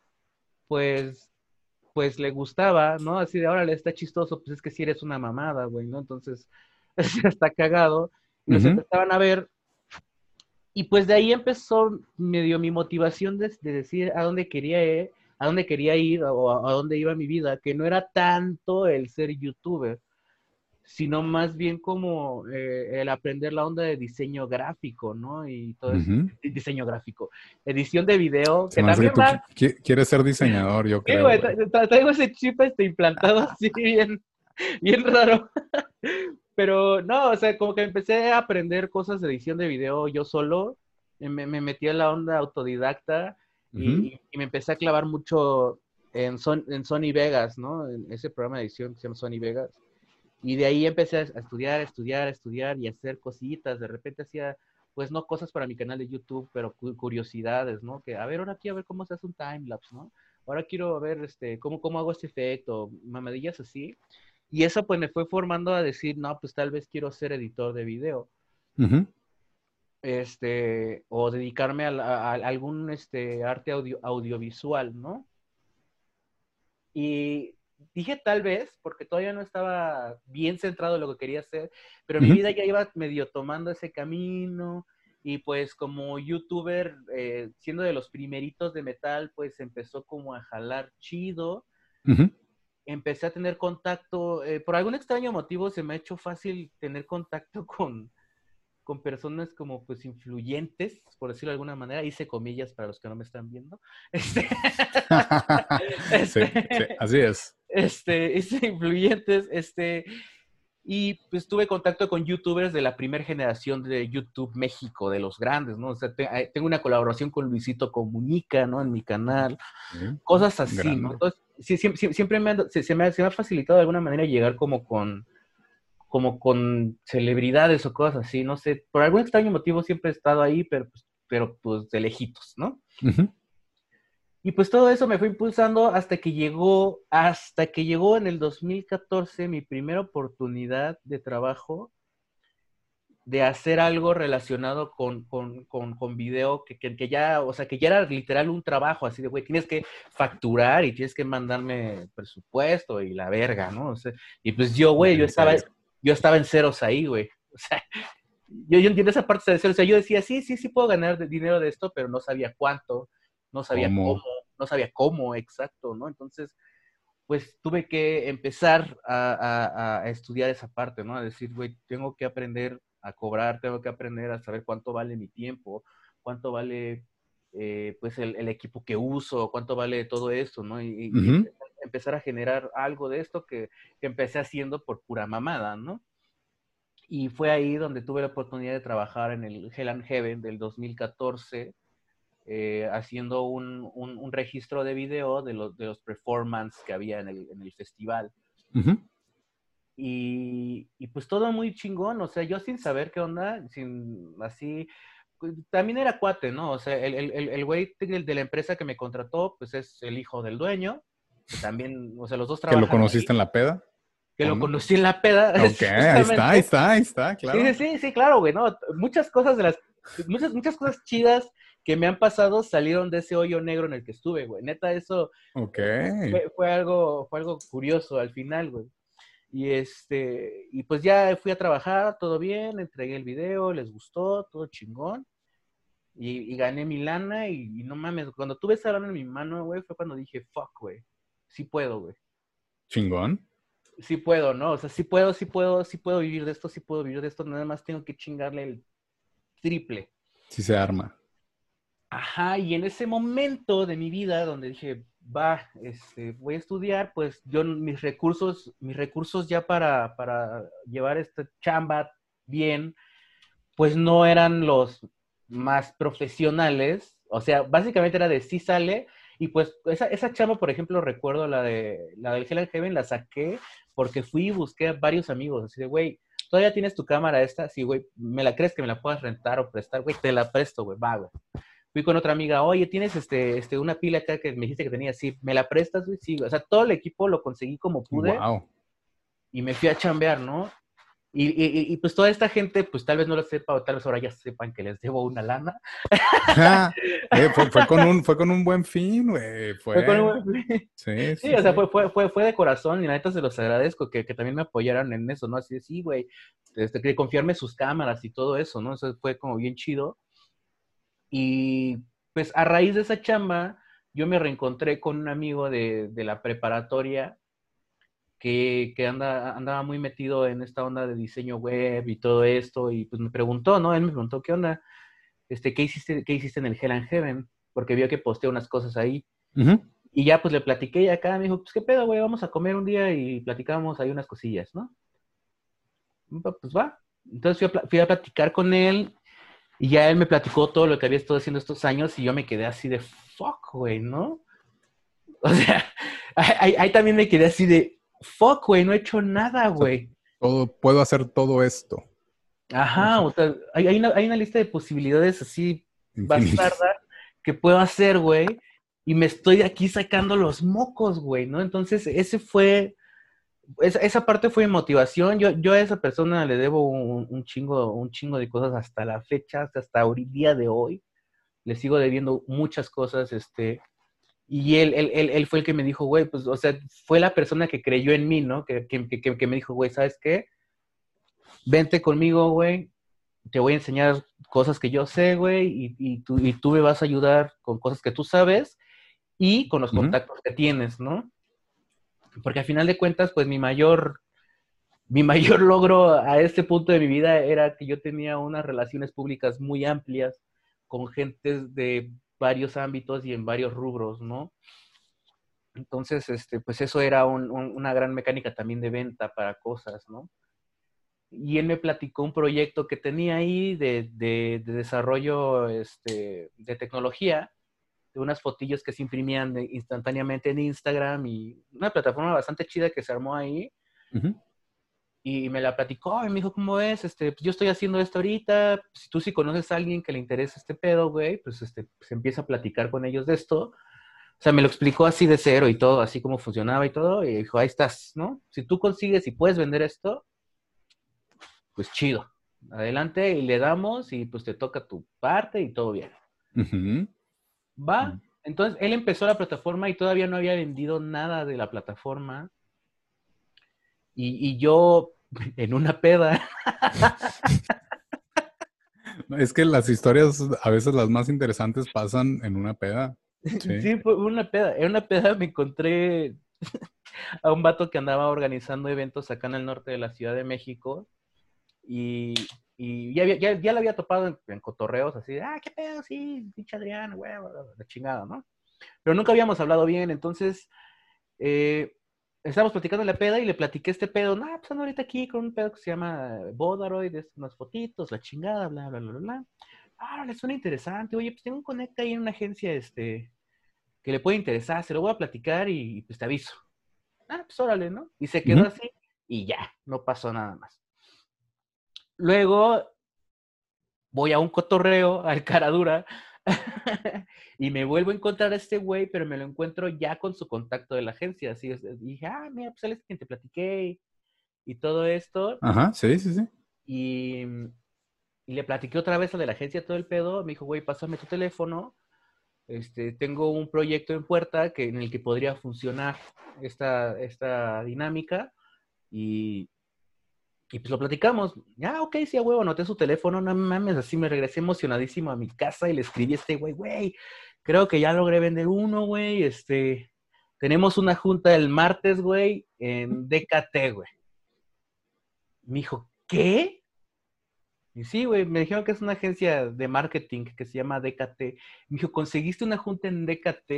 pues, pues le gustaba, ¿no? Así de, órale, está chistoso, pues es que si eres una mamada, güey, ¿no? Entonces, está cagado. Y nos empezaban a ver. Y pues de ahí empezó medio mi motivación de, decir a dónde quería ir, a dónde quería ir o a dónde iba mi vida, que no era tanto el ser youtuber, sino más bien como eh, el aprender la onda de diseño gráfico, ¿no? Y todo eso, diseño gráfico, edición de video. que también Quieres ser diseñador, yo creo. Sí, güey, traigo ese chip este implantado así bien, bien raro. Pero no, o sea, como que empecé a aprender cosas de edición de video yo solo, me, me metí en la onda autodidacta y, y, me empecé a clavar mucho en, Son, en Sony Vegas, ¿no? En ese programa de edición que se llama Sony Vegas y de ahí empecé a estudiar, estudiar, estudiar y hacer cositas. De repente hacía, pues no cosas para mi canal de YouTube, pero curiosidades, ¿no? Que, a ver, ahora quiero ver cómo se hace un timelapse, ¿no? Ahora quiero ver este, cómo, cómo hago este efecto, mamadillas así. Y eso pues me fue formando a decir, no, pues tal vez quiero ser editor de video. Este, o dedicarme a, algún este, arte audio, audiovisual, ¿no? Y dije tal vez, porque todavía no estaba bien centrado en lo que quería hacer, pero mi vida ya iba medio tomando ese camino y pues como youtuber, eh, siendo de los primeritos de metal, pues empezó como a jalar chido. Empecé a tener contacto, eh, por algún extraño motivo se me ha hecho fácil tener contacto con, con personas como pues influyentes, por decirlo de alguna manera, hice comillas para los que no me están viendo. Este, sí, así es. Este, hice influyentes, este, y pues tuve contacto con youtubers de la primera generación de YouTube México, de los grandes, ¿no? O sea, tengo una colaboración con Luisito Comunica, ¿no? En mi canal, cosas así, ¿no? Entonces, sí, siempre, me, se, me ha, se me ha facilitado de alguna manera llegar como con como con celebridades o cosas así, no sé, por algún extraño motivo siempre he estado ahí, pero pues, pero, pues de lejitos, ¿no? Y pues todo eso me fue impulsando hasta que llegó, hasta que llegó en el 2014 mi primera oportunidad de trabajo de hacer algo relacionado con, con, con, con video, que, que, ya, o sea, que ya era literal un trabajo, así de, güey, tienes que facturar y tienes que mandarme presupuesto y la verga, ¿no? O sea, y pues yo, güey, yo estaba, yo estaba en ceros ahí, güey. O sea, yo, yo entiendo esa parte de ceros. O sea, yo decía, sí, sí, sí puedo ganar dinero de esto, pero no sabía cuánto, no sabía cómo, no sabía cómo exacto, ¿no? Entonces, pues tuve que empezar a, estudiar esa parte, ¿no? A decir, güey, tengo que aprender a cobrar, tengo que aprender a saber cuánto vale mi tiempo, cuánto vale, eh, pues, el, equipo que uso, cuánto vale todo eso, ¿no? Y, empezar a generar algo de esto que, empecé haciendo por pura mamada, ¿no? Y fue ahí donde tuve la oportunidad de trabajar en el Hell and Heaven del 2014, eh, haciendo un, un, registro de video de los, de los performances que había en el, en el festival. y, y, pues todo muy chingón, o sea, yo sin saber qué onda, sin así, pues, también era cuate, ¿no? O sea, el, el, el güey de la empresa que me contrató, pues es el hijo del dueño, que también, o sea, los dos trabajan. ¿Que lo conociste en la peda? Que lo conocí en la peda. Ok, ahí está, ahí está, ahí está, claro. Sí, sí, sí, claro, güey, no, muchas cosas de las, muchas, muchas cosas chidas que me han pasado salieron de ese hoyo negro en el que estuve, güey. Neta, eso okay. fue, fue, algo, fue algo curioso al final, güey. Y este, y pues ya fui a trabajar, todo bien, entregué el video, les gustó, todo chingón. Y, y gané mi lana y, y, no mames, cuando tuve esa lana en mi mano, güey, fue cuando dije, fuck, güey sí puedo, güey. Chingón. Sí puedo, ¿no? O sea, sí puedo, sí puedo, sí puedo vivir de esto, sí puedo vivir de esto, nada más tengo que chingarle el triple. Sí se arma. Ajá, y en ese momento de mi vida donde dije, va, este, voy a estudiar, pues yo mis recursos, mis recursos ya para, para llevar esta chamba bien, pues no eran los más profesionales. O sea, básicamente era de sí sale, Y pues esa, esa chamba, por ejemplo, recuerdo la de la del Hell and Heaven, la saqué porque fui y busqué a varios amigos, así de, güey, ¿todavía tienes tu cámara esta? Sí, güey, ¿me la crees que me la puedas rentar o prestar? Güey, te la presto, güey, va, güey. Fui con otra amiga, oye, ¿tienes este, este, una pila acá que me dijiste que tenía? Sí, ¿me la prestas, güey? Sí. O sea, todo el equipo lo conseguí como pude. Wow. Y me fui a chambear, ¿no? Y, y, y, pues toda esta gente, pues tal vez no lo sepa, o tal vez ahora ya sepan que les debo una lana. eh, fue, fue, con un, fue con un buen fin, güey. Fue... fue, con un buen fin. Sí, sí, sí, o sea, fue, fue, fue, fue de corazón y la neta se los agradezco que, que también me apoyaran en eso, ¿no? Así de, sí, güey, este, que confiarme sus cámaras y todo eso, ¿no? Eso fue como bien chido. Y pues a raíz de esa chamba, yo me reencontré con un amigo de, de la preparatoria que, que anda, andaba muy metido en esta onda de diseño web y todo esto, y pues me preguntó, ¿no? Él me preguntó, ¿qué onda? Este, ¿qué hiciste, qué hiciste en el Hell and Heaven? Porque vio que posteé unas cosas ahí. Uh -huh. Y ya pues le platiqué y acá me dijo, pues qué pedo, güey, vamos a comer un día y platicamos ahí unas cosillas, ¿no? Pues va. Entonces fui a, fui a platicar con él y ya él me platicó todo lo que había estado haciendo estos años y yo me quedé así de fuck, güey, ¿no? O sea, ahí, ahí también me quedé así de fuck, güey, no he hecho nada, güey. Todo, puedo hacer todo esto. Ajá, o sea, hay, hay, una, hay una lista de posibilidades así bastarda que puedo hacer, güey, y me estoy aquí sacando los mocos, güey, ¿no? Entonces, ese fue, esa, esa parte fue mi motivación. Yo, yo a esa persona le debo un, un, chingo, un chingo de cosas hasta la fecha, hasta el día de hoy. Le sigo debiendo muchas cosas, este, y él, él, él, él, fue el que me dijo, güey, pues, o sea, fue la persona que creyó en mí, ¿no? Que, que, que, que me dijo, güey, ¿sabes qué? Vente conmigo, güey, te voy a enseñar cosas que yo sé, güey, y, y, tú, y tú me vas a ayudar con cosas que tú sabes y con los uh -huh. contactos que tienes, ¿no? Porque al final de cuentas, pues mi mayor, mi mayor logro a este punto de mi vida era que yo tenía unas relaciones públicas muy amplias con gentes de varios ámbitos y en varios rubros, ¿no? Entonces, este, pues eso era un, un, una gran mecánica también de venta para cosas, ¿no? Y él me platicó un proyecto que tenía ahí de, de, de desarrollo este, de tecnología, de unas fotillos que se imprimían de, instantáneamente en Instagram y una plataforma bastante chida que se armó ahí. Uh -huh. Y me la platicó y me dijo, ¿cómo es? Este, pues yo estoy haciendo esto ahorita. Si tú sí conoces a alguien que le interesa este pedo, güey, pues este, se empieza a platicar con ellos de esto. O sea, me lo explicó así de cero y todo, así como funcionaba y todo. Y dijo, ahí estás, ¿no? Si tú consigues y puedes vender esto, pues chido. Adelante y le damos y pues te toca tu parte y todo bien. Uh -huh. Va. Entonces, él empezó la plataforma y todavía no había vendido nada de la plataforma. Y, y yo en una peda. es que las historias, a veces las más interesantes pasan en una peda. Sí, sí fue una peda. En una peda me encontré a un vato que andaba organizando eventos acá en el norte de la Ciudad de México. Y, y ya, ya, ya lo había topado en, en, cotorreos así, ah, qué pedo, sí, pinche Adrián, güey, la chingada, ¿no? Pero nunca habíamos hablado bien, entonces eh, estábamos platicando en la peda y le platiqué este pedo, no, pues ando ahorita aquí con un pedo que se llama Bodaroid, de unas fotitos, la chingada, bla, bla, bla, bla, bla. Ah, le suena interesante, oye, pues tengo un conecta ahí en una agencia, este, que le puede interesar, se lo voy a platicar y pues te aviso. Ah, pues órale, ¿no? Y se quedó uh -huh. así y ya, no pasó nada más. Luego voy a un cotorreo al cara dura y me vuelvo a encontrar a este güey, pero me lo encuentro ya con su contacto de la agencia. Así dije, ah, mira, pues él es quien te platiqué y, y todo esto. Ajá, sí, sí, sí. Y, y, le platiqué otra vez a de la agencia todo el pedo. Me dijo, güey, pásame tu teléfono. Este, tengo un proyecto en puerta que, en el que podría funcionar esta, esta dinámica. Y, y pues lo platicamos. Ya, ok, sí, a huevo, anoté su teléfono, no mames, así me regresé emocionadísimo a mi casa y le escribí a este güey, güey, creo que ya logré vender uno, güey, este, tenemos una junta el martes, güey, en DKT, güey. Me dijo, ¿qué? Y sí, güey, me dijeron que es una agencia de marketing que se llama DKT. Me dijo, ¿conseguiste una junta en DKT?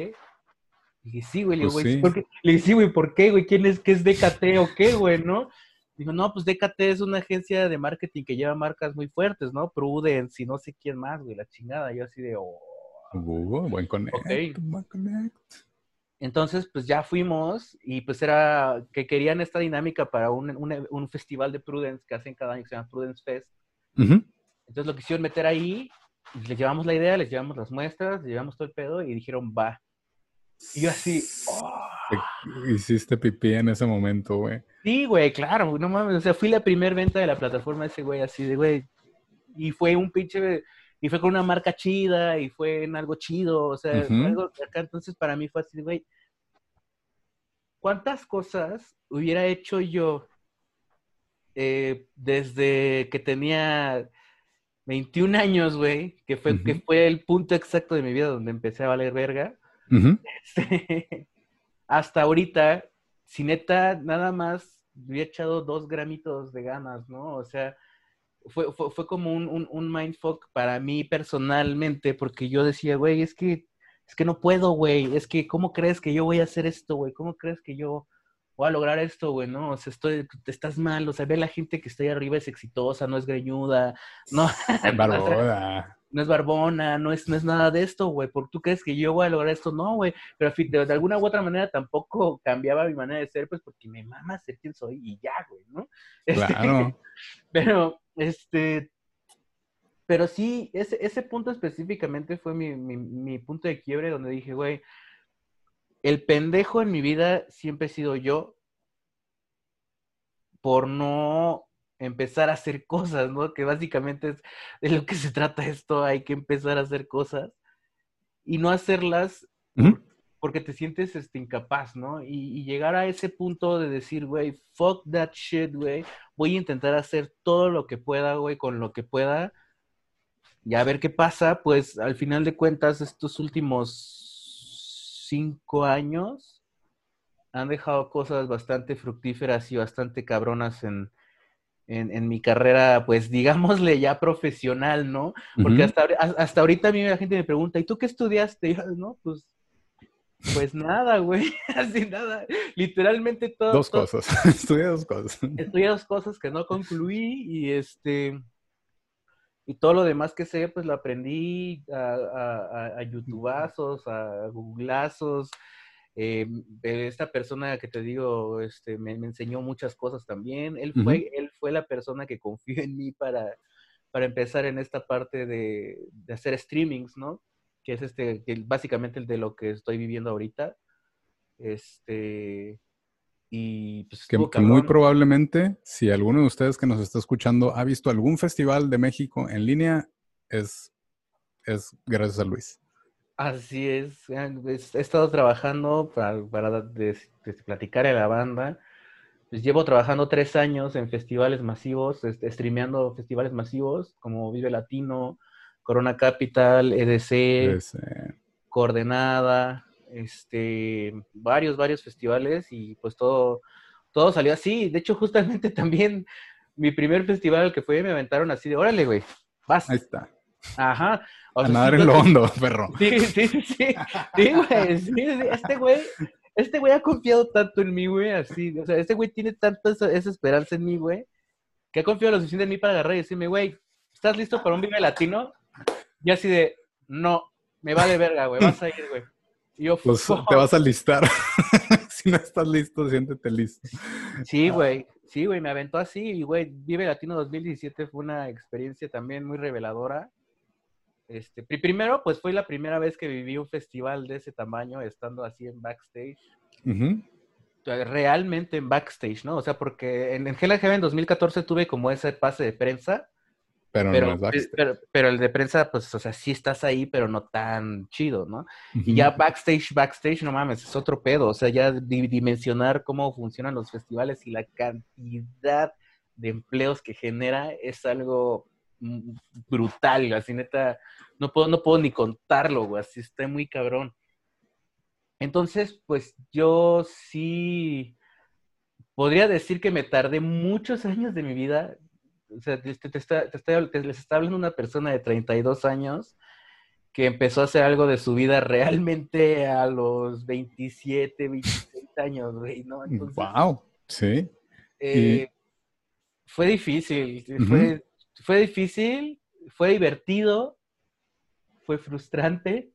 Y dije, sí, güey, pues le, sí. le dije, sí, güey, ¿por qué, güey? ¿Quién es, qué es DKT o qué, güey, no? Digo, no, pues DKT es una agencia de marketing que lleva marcas muy fuertes, ¿no? Prudence y no sé quién más, güey, la chingada. Yo así de, oh, Uh, buen connect, buen connect. Entonces, pues ya fuimos y pues era que querían esta dinámica para un, un, festival de Prudence que hacen cada año que se llama Prudence Fest. Entonces lo quisieron meter ahí, les llevamos la idea, les llevamos las muestras, les llevamos todo el pedo y dijeron, va. Y yo así, oh". Hiciste pipí en ese momento, güey. Sí, güey, claro, no mames, o sea, fui la primer venta de la plataforma ese güey, así de, güey, y fue un pinche y fue con una marca chida y fue en algo chido, o sea, algo acá, entonces para mí fue así, güey, ¿cuántas cosas hubiera hecho yo eh, desde que tenía 21 años, güey, que fue, que fue el punto exacto de mi vida donde empecé a valer verga, este, hasta ahorita, si neta, nada más hubiera echado dos gramitos de ganas, ¿no? O sea, fue, fue, fue como un, un, un, mindfuck para mí personalmente, porque yo decía, güey, es que, es que no puedo, güey, es que, ¿cómo crees que yo voy a hacer esto, güey? ¿Cómo crees que yo voy a lograr esto, güey? No, o sea, estoy, estás mal, o sea, ve la gente que está ahí arriba es exitosa, no es greñuda, no. No es barbona, no es, no es nada de esto, güey. ¿Por tú crees que yo voy a lograr esto? No, güey. Pero de, de, alguna u otra manera tampoco cambiaba mi manera de ser, pues porque me mama ser quien soy y ya, güey, ¿no? Claro. pero, este, pero sí, ese, ese punto específicamente fue mi, mi, punto de quiebre donde dije, güey, el pendejo en mi vida siempre he sido yo por no empezar a hacer cosas, ¿no? Que básicamente es de lo que se trata esto, hay que empezar a hacer cosas y no hacerlas porque te sientes este, incapaz, ¿no? Y, llegar a ese punto de decir, güey, fuck that shit, güey, voy a intentar hacer todo lo que pueda, güey, con lo que pueda, y a ver qué pasa, pues al final de cuentas, estos últimos cinco años han dejado cosas bastante fructíferas y bastante cabronas en, en, mi carrera, pues digámosle ya profesional, ¿no? Porque hasta, hasta ahorita a mí la gente me pregunta, ¿y tú qué estudiaste? Y yo, no, pues pues nada, güey, así nada. Literalmente todo. Dos cosas. Estudié dos cosas. Estudié dos cosas que no concluí y este. Y todo lo demás que sé, pues lo aprendí a, a, a YouTubeazos, a Googleazos. Eh, esta persona que te digo, este, me, enseñó muchas cosas también. Él fue, él fue la persona que confió en mí para, para empezar en esta parte de, de hacer streamings, ¿no? que es este, que básicamente el de lo que estoy viviendo ahorita. Este, y pues que, muy probablemente, si alguno de ustedes que nos está escuchando ha visto algún festival de México en línea, es, es gracias a Luis. Así es, he estado trabajando para, para platicar a la banda. Pues llevo trabajando tres años en festivales masivos, este, streameando festivales masivos como Vive Latino, Corona Capital, EDC, Coordenada, este, varios, varios festivales y pues todo, todo salió así. De hecho, justamente también mi primer festival que fue me aventaron así de, órale, güey, vas. Ahí está. Ajá. O a nadar en lo hondo, perro. Sí, sí, sí. Sí, güey. Sí, este güey, este güey ha confiado tanto en mí, güey, así. O sea, este güey tiene tanta esa, esperanza en mí, güey, que ha confiado lo suficiente en mí para agarrar y decirme, güey, ¿estás listo para un Vive Latino? Y así de, no, me vale verga, güey, vas a ir, güey. Y yo, pues te vas a listar. si no estás listo, siéntete listo. Sí, güey, sí, güey, me aventó así. Y, güey, Vive Latino 2017 fue una experiencia también muy reveladora. Este, primero, pues fue la primera vez que viví un festival de ese tamaño, estando así en backstage. Realmente en backstage, ¿no? O sea, porque en, en Heaven 2014 tuve como ese pase de prensa pero, pero, el de prensa, pues, o sea, sí estás ahí, pero no tan chido, ¿no? Y ya backstage, backstage, no mames, es otro pedo. O sea, ya dimensionar cómo funcionan los festivales y la cantidad de empleos que genera es algo brutal, así neta, no puedo, no puedo ni contarlo, güey, así está muy cabrón. Entonces, pues yo sí podría decir que me tardé muchos años de mi vida o sea, te, está, les está hablando una persona de 32 años que empezó a hacer algo de su vida realmente a los 27, 26 años, güey, ¿no? wow, sí. Eh, fue difícil, fue, fue difícil, fue divertido, fue frustrante,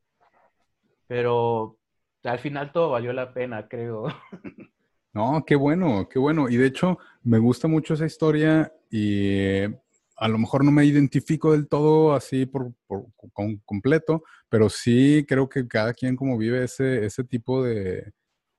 pero al final todo valió la pena, creo. No, qué bueno, qué bueno. Y de hecho, me gusta mucho esa historia y a lo mejor no me identifico del todo así por, completo, pero sí creo que cada quien como vive ese, ese tipo de,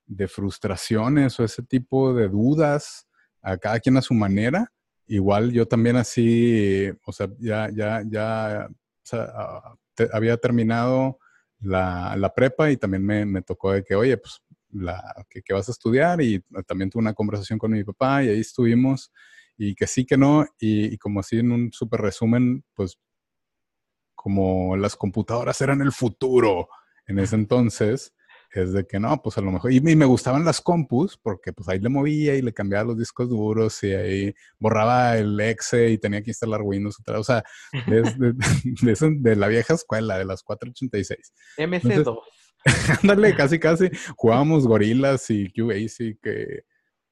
de frustraciones o ese tipo de dudas, a cada quien a su manera. Igual yo también así, o sea, ya, ya, ya ah, había terminado la, la, prepa y también me, me, tocó de que, oye, pues, la, que, vas a estudiar y también tuve una conversación con mi papá y ahí estuvimos y que sí, que no, y, y como así en un súper resumen, pues como las computadoras eran el futuro en ese entonces, es de que no, pues a lo mejor, y, me gustaban las compus, porque pues ahí le movía y le cambiaba los discos duros y ahí borraba el exe y tenía que instalar Windows otra o sea, de, de, la vieja escuela, de las 486. MC2. Ándale, casi, casi, jugábamos gorilas y QBasic, que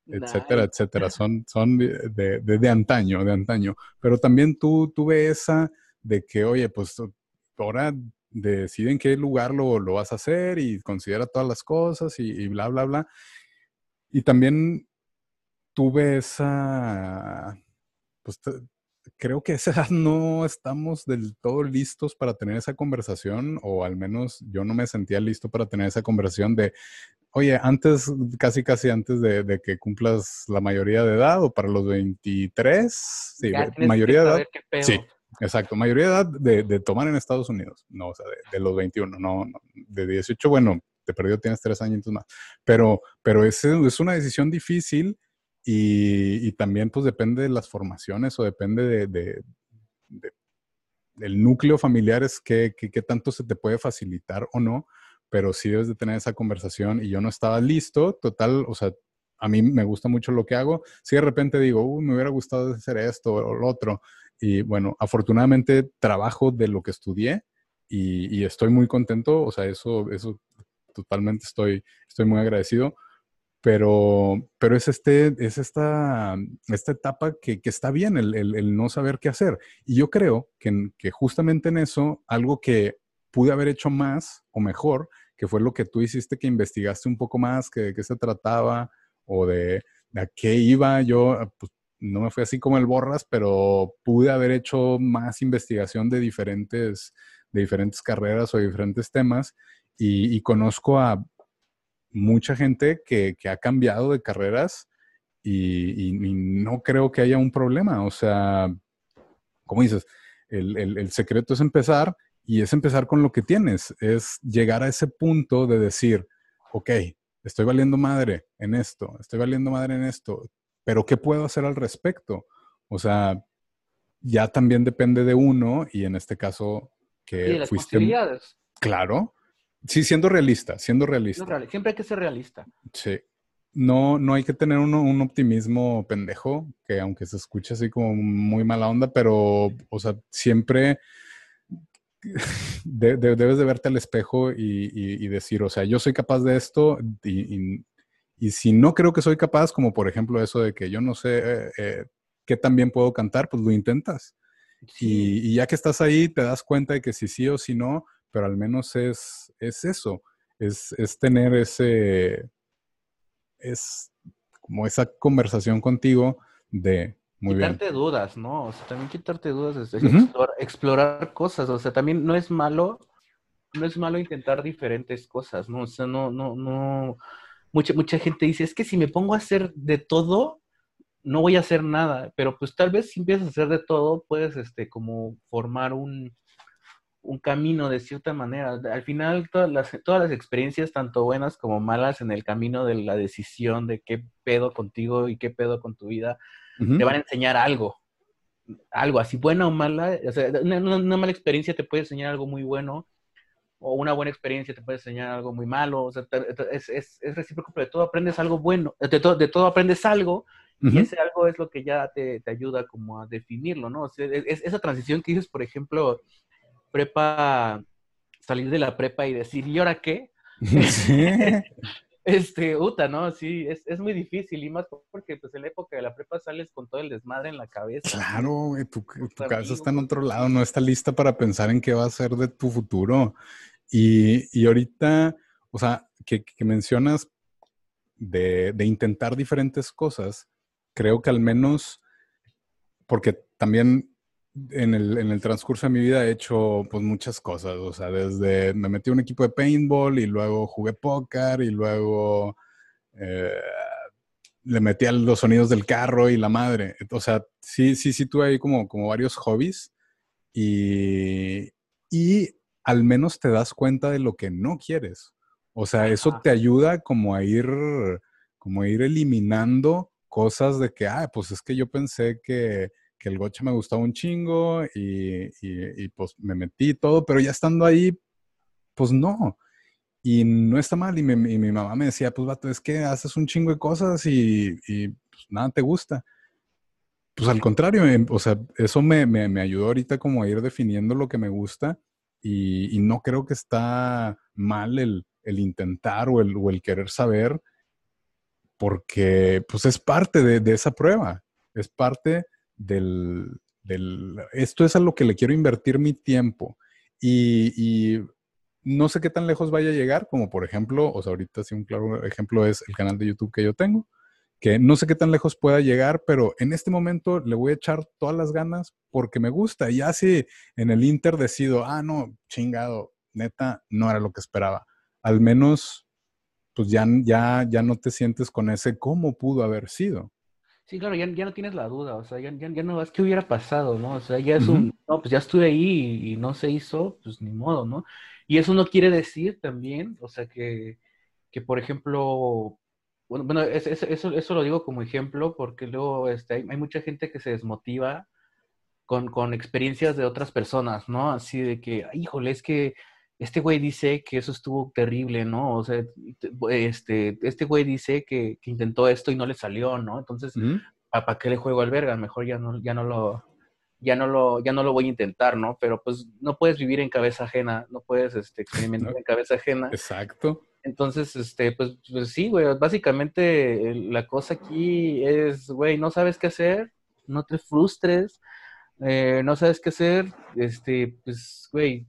etcétera, etcétera, son, son de, de, antaño, de antaño, pero también tú tuve esa de que, oye, pues ahora deciden qué lugar lo, lo, vas a hacer y considera todas las cosas y, bla, bla, bla. Y también tuve esa, pues creo que a esa edad no estamos del todo listos para tener esa conversación, o al menos yo no me sentía listo para tener esa conversación de, oye, antes, casi, casi antes de, que cumplas la mayoría de edad, o para los 23, sí, mayoría de edad. Sí, Exacto, mayoría de edad de, tomar en Estados Unidos, no, o sea, de, los 21, no, de 18, bueno, te perdió, tienes tres años más, pero, pero es, es una decisión difícil y, también pues depende de las formaciones o depende de, del núcleo familiar, es que, que, tanto se te puede facilitar o no, pero sí debes de tener esa conversación y yo no estaba listo, total, o sea, a mí me gusta mucho lo que hago, si de repente digo, me hubiera gustado hacer esto o lo otro, y bueno, afortunadamente trabajo de lo que estudié y, estoy muy contento, o sea, eso, eso totalmente estoy, estoy muy agradecido. Pero, pero es, este, es esta, esta etapa que, que está bien, el, el, no saber qué hacer. Y yo creo que, justamente en eso, algo que pude haber hecho más o mejor, que fue lo que tú hiciste, que investigaste un poco más, que de qué se trataba o de, de a qué iba, yo pues, no me fue así como el borras, pero pude haber hecho más investigación de diferentes, de diferentes carreras o diferentes temas y, conozco a mucha gente que, ha cambiado de carreras y, no creo que haya un problema. O sea, como dices, el, el secreto es empezar y es empezar con lo que tienes, es llegar a ese punto de decir, ok, estoy valiendo madre en esto, estoy valiendo madre en esto, pero ¿qué puedo hacer al respecto? O sea, ya también depende de uno y en este caso que las Posibilidades. Claro. Sí, siendo realista, siendo realista. Siempre hay que ser realista. Sí. No, no hay que tener un optimismo pendejo, que aunque se escuche así como muy mala onda, pero, o sea, siempre debes de verte al espejo y, decir, o sea, yo soy capaz de esto y, y si no creo que soy capaz, como por ejemplo eso de que yo no sé eh, eh, qué tan bien puedo cantar, pues lo intentas. Y, ya que estás ahí, te das cuenta de que si sí o si no, pero al menos es, es eso, es, es tener ese, es como esa conversación contigo de, muy quitarte dudas, ¿no? O sea, también quitarte dudas, es, explorar, explorar, cosas, o sea, también no es malo, no es malo intentar diferentes cosas, ¿no? O sea, no, no, no, mucha, mucha gente dice, es que si me pongo a hacer de todo, no voy a hacer nada, pero pues tal vez si empiezas a hacer de todo, puedes este, como formar un, un camino de cierta manera. Al final, todas las, todas las experiencias, tanto buenas como malas, en el camino de la decisión de qué pedo contigo y qué pedo con tu vida, te van a enseñar algo. Algo así, buena o mala. O sea, una, mala experiencia te puede enseñar algo muy bueno o una buena experiencia te puede enseñar algo muy malo, o sea, es, es, es, recíproco, pero de todo aprendes algo bueno, de, de todo aprendes algo, y ese algo es lo que ya te, te ayuda como a definirlo, ¿no? O sea, es, esa transición que dices, por ejemplo, prepa, salir de la prepa y decir, ¿y ahora qué? Sí. este, Uta, ¿no? Sí, es, es, muy difícil y más porque pues en la época de la prepa sales con todo el desmadre en la cabeza. Claro, tu, tu cabeza está en otro lado, no está lista para pensar en qué va a ser de tu futuro. Y, y ahorita, o sea, que, mencionas de, de, intentar diferentes cosas, creo que al menos, porque también en el, transcurso de mi vida he hecho pues muchas cosas, o sea, desde me metí a un equipo de paintball y luego jugué póker y luego eh, le metí a los sonidos del carro y la madre. O sea, sí, sí, sí tuve ahí como, como varios hobbies y, y al menos te das cuenta de lo que no quieres. O sea, eso te ayuda como a ir, como a ir eliminando cosas de que, ah, pues es que yo pensé que, que el gocha me gustaba un chingo y, y, y, pues me metí todo, pero ya estando ahí, pues no. Y no está mal. Y, me, y, mi mamá me decía, pues vato, es que haces un chingo de cosas y, y pues, nada te gusta. Pues al contrario, em, o sea, eso me, me, me, ayudó ahorita como a ir definiendo lo que me gusta y, no creo que está mal el, intentar o el, querer saber porque pues es parte de, esa prueba, es parte del, del, esto es a lo que le quiero invertir mi tiempo. Y, y, no sé qué tan lejos vaya a llegar, como por ejemplo, o sea, ahorita sí un claro ejemplo es el canal de YouTube que yo tengo, que no sé qué tan lejos pueda llegar, pero en este momento le voy a echar todas las ganas porque me gusta. Y ya si en el Inter decido, ah, no, chingado, neta, no era lo que esperaba. Al menos, pues ya, ya, ya no te sientes con ese cómo pudo haber sido. Sí, claro, ya, ya no tienes la duda, o sea, ya, ya, ya no es que hubiera pasado, ¿no? O sea, ya es uh -huh. un, no, pues ya estuve ahí y, y, no se hizo, pues ni modo, ¿no? Y eso no quiere decir también, o sea, que, que por ejemplo, bueno, bueno es, es, eso, eso lo digo como ejemplo porque luego este, hay, hay, mucha gente que se desmotiva con, con experiencias de otras personas, ¿no? Así de que, híjole, es que este güey dice que eso estuvo terrible, ¿no? O sea, este, este güey dice que, que intentó esto y no le salió, ¿no? Entonces, ¿Mm? ¿para qué le juego al verga? Mejor ya no, ya no lo, ya no lo, ya no lo voy a intentar, ¿no? Pero pues no puedes vivir en cabeza ajena, no puedes este, experimentar no. en cabeza ajena. Exacto. Entonces, este, pues, pues sí, güey, básicamente la cosa aquí es, güey, no sabes qué hacer, no te frustres, eh, no sabes qué hacer, este, pues, güey,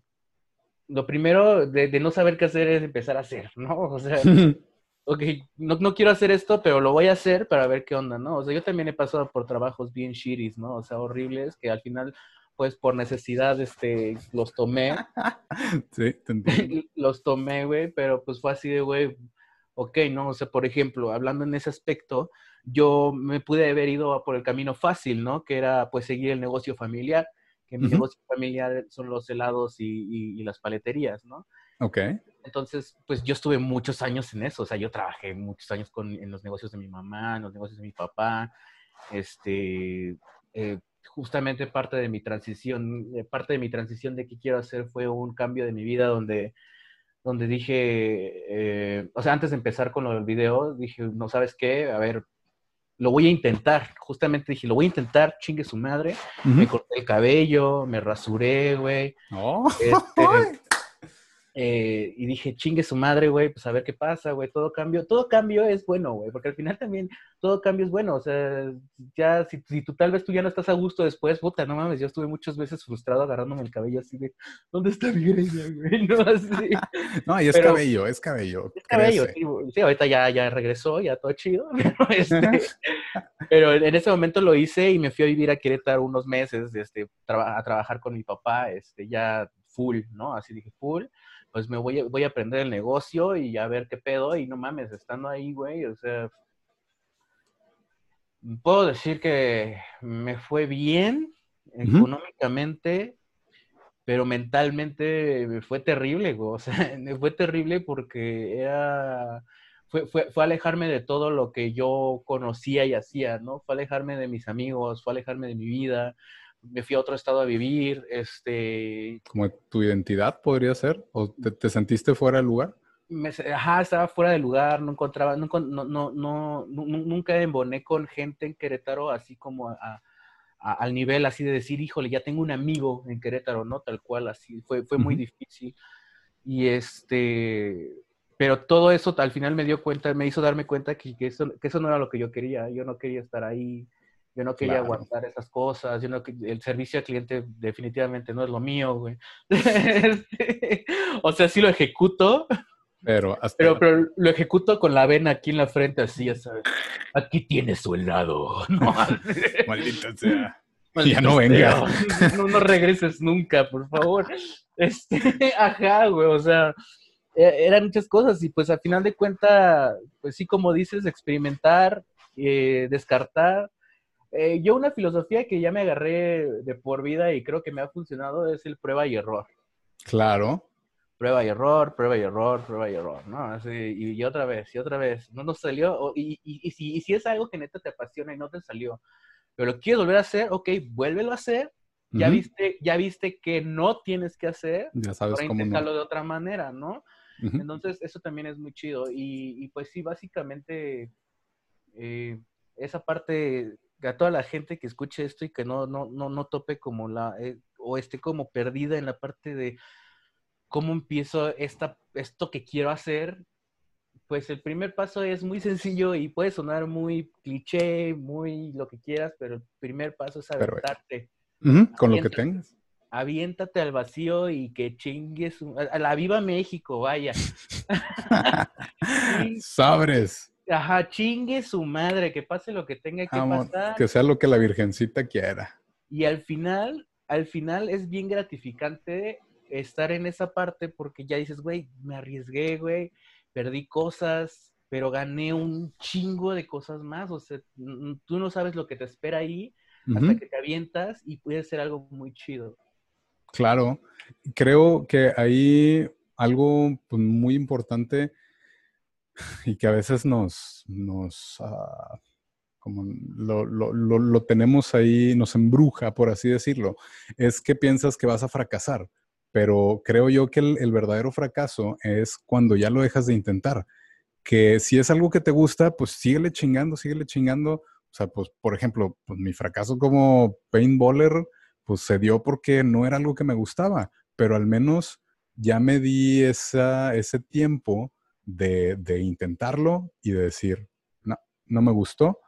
lo primero de, de, no saber qué hacer es empezar a hacer, ¿no? O sea, ok, no, no, quiero hacer esto, pero lo voy a hacer para ver qué onda, ¿no? O sea, yo también he pasado por trabajos bien shitties, ¿no? O sea, horribles, que al final, pues por necesidad, este, los tomé. sí, te los tomé, güey, pero pues fue así de, güey, ok, ¿no? O sea, por ejemplo, hablando en ese aspecto, yo me pude haber ido por el camino fácil, ¿no? Que era, pues, seguir el negocio familiar, que mi uh -huh. negocio familiar son los helados y, y, y las paleterías, ¿no? Ok. Entonces, pues yo estuve muchos años en eso, o sea, yo trabajé muchos años con, en los negocios de mi mamá, en los negocios de mi papá, este, eh, justamente parte de mi transición, eh, parte de mi transición de qué quiero hacer fue un cambio de mi vida donde, donde dije, eh, o sea, antes de empezar con lo del video, dije, no sabes qué, a ver, lo voy a intentar, justamente dije, lo voy a intentar, chingue su madre, uh -huh. me corté el cabello, me rasuré, güey. Oh. Este, Eh, y dije, chingue su madre, güey, pues a ver qué pasa, güey, todo cambio, todo cambio es bueno, güey, porque al final también todo cambio es bueno, o sea, ya, si, si, tú tal vez tú ya no estás a gusto después, puta, no mames, yo estuve muchas veces frustrado agarrándome el cabello así de, ¿dónde está mi greña, güey? No, así. no, y es Pero, cabello, es cabello. Es cabello, sí, sí, ahorita ya, ya regresó, ya todo chido, pero, este, pero en ese momento lo hice y me fui a vivir a Querétaro unos meses, este, a trabajar con mi papá, este, ya full, ¿no? Así dije, full pues me voy a, voy a aprender el negocio y a ver qué pedo. Y no mames, estando ahí, güey, o sea, puedo decir que me fue bien uh -huh. económicamente, pero mentalmente me fue terrible, güey. O sea, me fue terrible porque era... Fue, fue, fue, alejarme de todo lo que yo conocía y hacía, ¿no? Fue alejarme de mis amigos, fue alejarme de mi vida, me fui a otro estado a vivir, este... ¿Como tu identidad podría ser? ¿O te, te sentiste fuera del lugar? Me, ajá, estaba fuera del lugar, no encontraba, no, no, no, no, nunca emboné con gente en Querétaro así como a, a, al nivel así de decir, híjole, ya tengo un amigo en Querétaro, ¿no? Tal cual, así, fue, fue muy uh -huh. difícil. Y este, pero todo eso al final me dio cuenta, me hizo darme cuenta que, que, eso, que eso no era lo que yo quería, yo no quería estar ahí, Yo no quería aguantar esas cosas, yo no, el servicio al cliente definitivamente no es lo mío, güey. Este, o sea, sí lo ejecuto, pero, pero, pero, lo ejecuto con la vena aquí en la frente, así, ya sabes. Aquí tienes su helado. No, Maldita sea. ya no venga. No, no, regreses nunca, por favor. Este, ajá, güey, o sea, e, eran muchas cosas y pues al final de cuentas, pues sí, como dices, experimentar, eh, descartar. Eh, yo una filosofía que ya me agarré de por vida y creo que me ha funcionado es el prueba y error. Claro. Prueba y error, prueba y error, prueba y error, ¿no? Así, y, otra vez, y otra vez, no nos salió, y, y, si, y si es algo que neta te apasiona y no te salió, pero lo quieres volver a hacer, ok, vuélvelo a hacer, ya, viste, ya viste que no tienes que hacer, ya sabes cómo no. de otra manera, ¿no? Entonces, eso también es muy chido. Y, pues sí, básicamente, eh, esa parte, a toda la gente que escuche esto y que no, no, no, no tope como la, eh, o esté como perdida en la parte de cómo empiezo esta, esto que quiero hacer, pues el primer paso es muy sencillo y puede sonar muy cliché, muy lo que quieras, pero el primer paso es aventarte. con lo que tengas aviéntate al vacío y que chingues a la viva México, vaya. Sabres. Ajá, chingue su madre, que pase lo que tenga que pasar. Que sea lo que la virgencita quiera. Y al final, al final es bien gratificante estar en esa parte porque ya dices, güey, me arriesgué, güey, perdí cosas, pero gané un chingo de cosas más. O sea, tú no sabes lo que te espera ahí hasta que te avientas y puede ser algo muy chido. Claro, creo que hay algo pues, muy importante y que a veces nos, nos ah, como lo, lo, lo, tenemos ahí, nos embruja, por así decirlo, es que piensas que vas a fracasar. Pero creo yo que el, el verdadero fracaso es cuando ya lo dejas de intentar. Que si es algo que te gusta, pues síguele chingando, síguele chingando. O sea, pues, por ejemplo, pues mi fracaso como paintballer, pues se dio porque no era algo que me gustaba, pero al menos ya me di esa, ese tiempo de, intentarlo y de decir, no, no me gustó.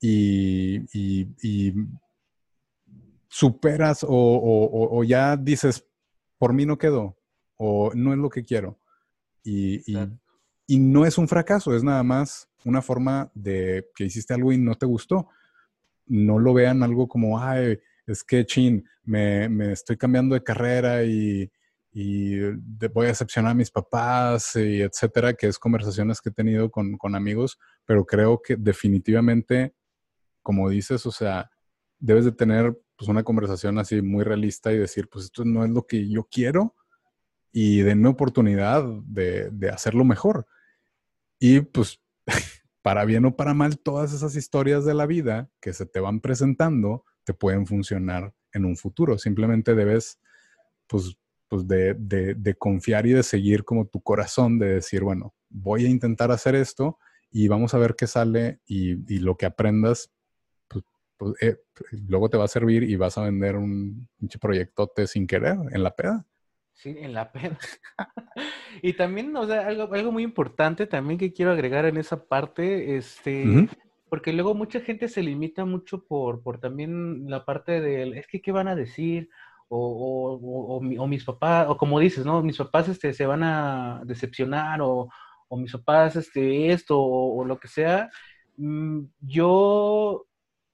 Y, superas o, ya dices, por mí no quedó, o no es lo que quiero. Y, y, no es un fracaso, es nada más una forma de que hiciste algo y no te gustó. No lo vean algo como, ay, es que, chin, me, estoy cambiando de carrera y, voy a decepcionar a mis papás, y etcétera, que es conversaciones que he tenido con, amigos, pero creo que definitivamente, como dices, o sea, debes de tener pues una conversación así muy realista y decir, pues esto no es lo que yo quiero y denme oportunidad de, de hacerlo mejor. Y pues, para bien o para mal, todas esas historias de la vida que se te van presentando, te pueden funcionar en un futuro. Simplemente debes, pues, pues de, de, confiar y de seguir como tu corazón, de decir, bueno, voy a intentar hacer esto y vamos a ver qué sale y, lo que aprendas, pues, pues eh, luego te va a servir y vas a vender un pinche proyectote sin querer en la peda. Sí, en la peda. y también, o sea, algo, algo muy importante también que quiero agregar en esa parte, este, porque luego mucha gente se limita mucho por, por también la parte del, es que, ¿qué van a decir? O, o, o, mis papás, o como dices, ¿no? Mis papás este, se van a decepcionar, o, mis papás este, esto, o, lo que sea. Mm, yo,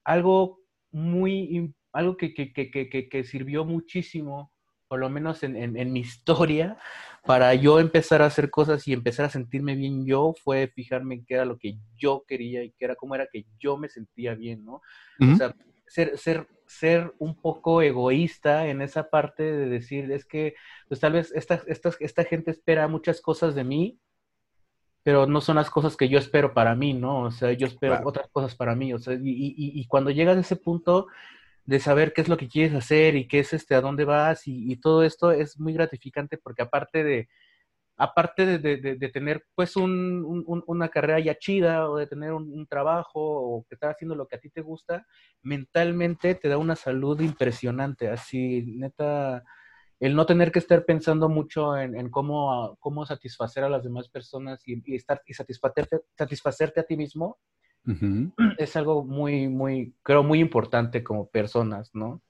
algo muy, algo que, que, que, que sirvió muchísimo, por lo menos en, en, en mi historia, para yo empezar a hacer cosas y empezar a sentirme bien yo fue fijarme en qué era lo que yo quería y qué era cómo era que yo me sentía bien, ¿no? O sea, ser, ser, ser un poco egoísta en esa parte de decir, es que, pues tal vez esta, esta, esta gente espera muchas cosas de mí, pero no son las cosas que yo espero para mí, ¿no? O sea, yo espero otras cosas para mí, o sea, y, y, y cuando llegas a ese punto, de saber qué es lo que quieres hacer y qué es este, a dónde vas y, todo esto es muy gratificante porque aparte de, aparte de, tener pues una carrera ya chida o de tener un, trabajo o que estar haciendo lo que a ti te gusta, mentalmente te da una salud impresionante, así neta, el no tener que estar pensando mucho en, cómo, cómo satisfacer a las demás personas y, estar, y satisfacerte, satisfacerte a ti mismo, es algo muy, muy, creo, muy importante como personas, ¿no?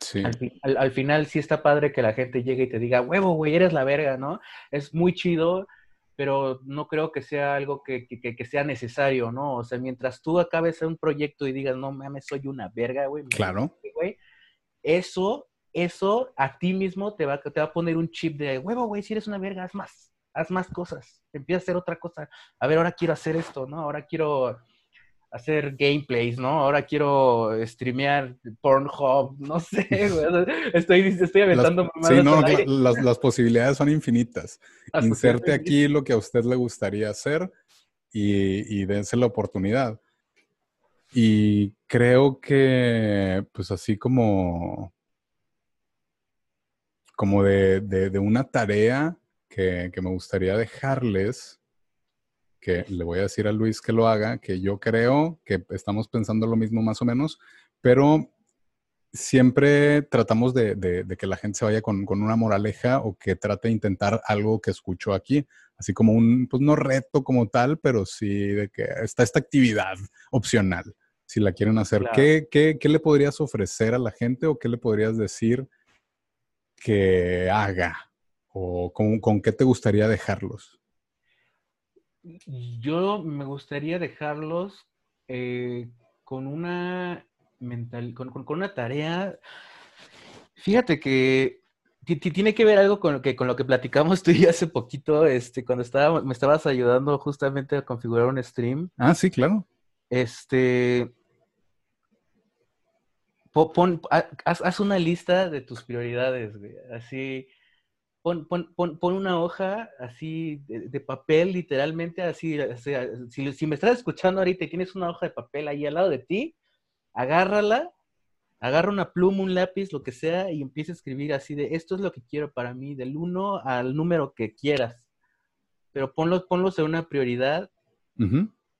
Sí. Al, final sí está padre que la gente llegue y te diga, huevo, güey, eres la verga, ¿no? Es muy chido, pero no creo que sea algo que, que, sea necesario, ¿no? O sea, mientras tú acabes un proyecto y digas, no mames, soy una verga, güey. Claro. eso, eso a ti mismo te va, te va a poner un chip de, huevo, güey, si eres una verga, haz más, haz más cosas, empieza a hacer otra cosa. A ver, ahora quiero hacer esto, ¿no? Ahora quiero hacer gameplays, ¿no? Ahora quiero streamear Pornhub, no sé, güey. Estoy, estoy aventando las, Sí, no, las, posibilidades son infinitas. Inserte aquí lo que a usted le gustaría hacer y, y dense la oportunidad. Y creo que, pues así como, como de, de, una tarea que, que me gustaría dejarles, que le voy a decir a Luis que lo haga, que yo creo que estamos pensando lo mismo más o menos, pero siempre tratamos de, que la gente se vaya con, una moraleja o que trate de intentar algo que escuchó aquí, así como un, pues no reto como tal, pero sí de que está esta actividad opcional, si la quieren hacer. ¿Qué, qué, le podrías ofrecer a la gente o qué le podrías decir que haga? ¿O con, con qué te gustaría dejarlos? Yo me gustaría dejarlos eh, con una mental, con, una tarea. Fíjate que tiene que ver algo con lo que, con lo que platicamos tú y hace poquito, este, cuando estaba, me estabas ayudando justamente a configurar un stream. Ah, sí, claro. Este, pon, haz, haz, una lista de tus prioridades, güey. Así, Pon, una hoja así de, papel, literalmente, así, si, me estás escuchando ahorita y tienes una hoja de papel ahí al lado de ti, agárrala, agarra una pluma, un lápiz, lo que sea, y empieza a escribir así de, esto es lo que quiero para mí, del 1 al número que quieras. Pero ponlos, ponlos en una prioridad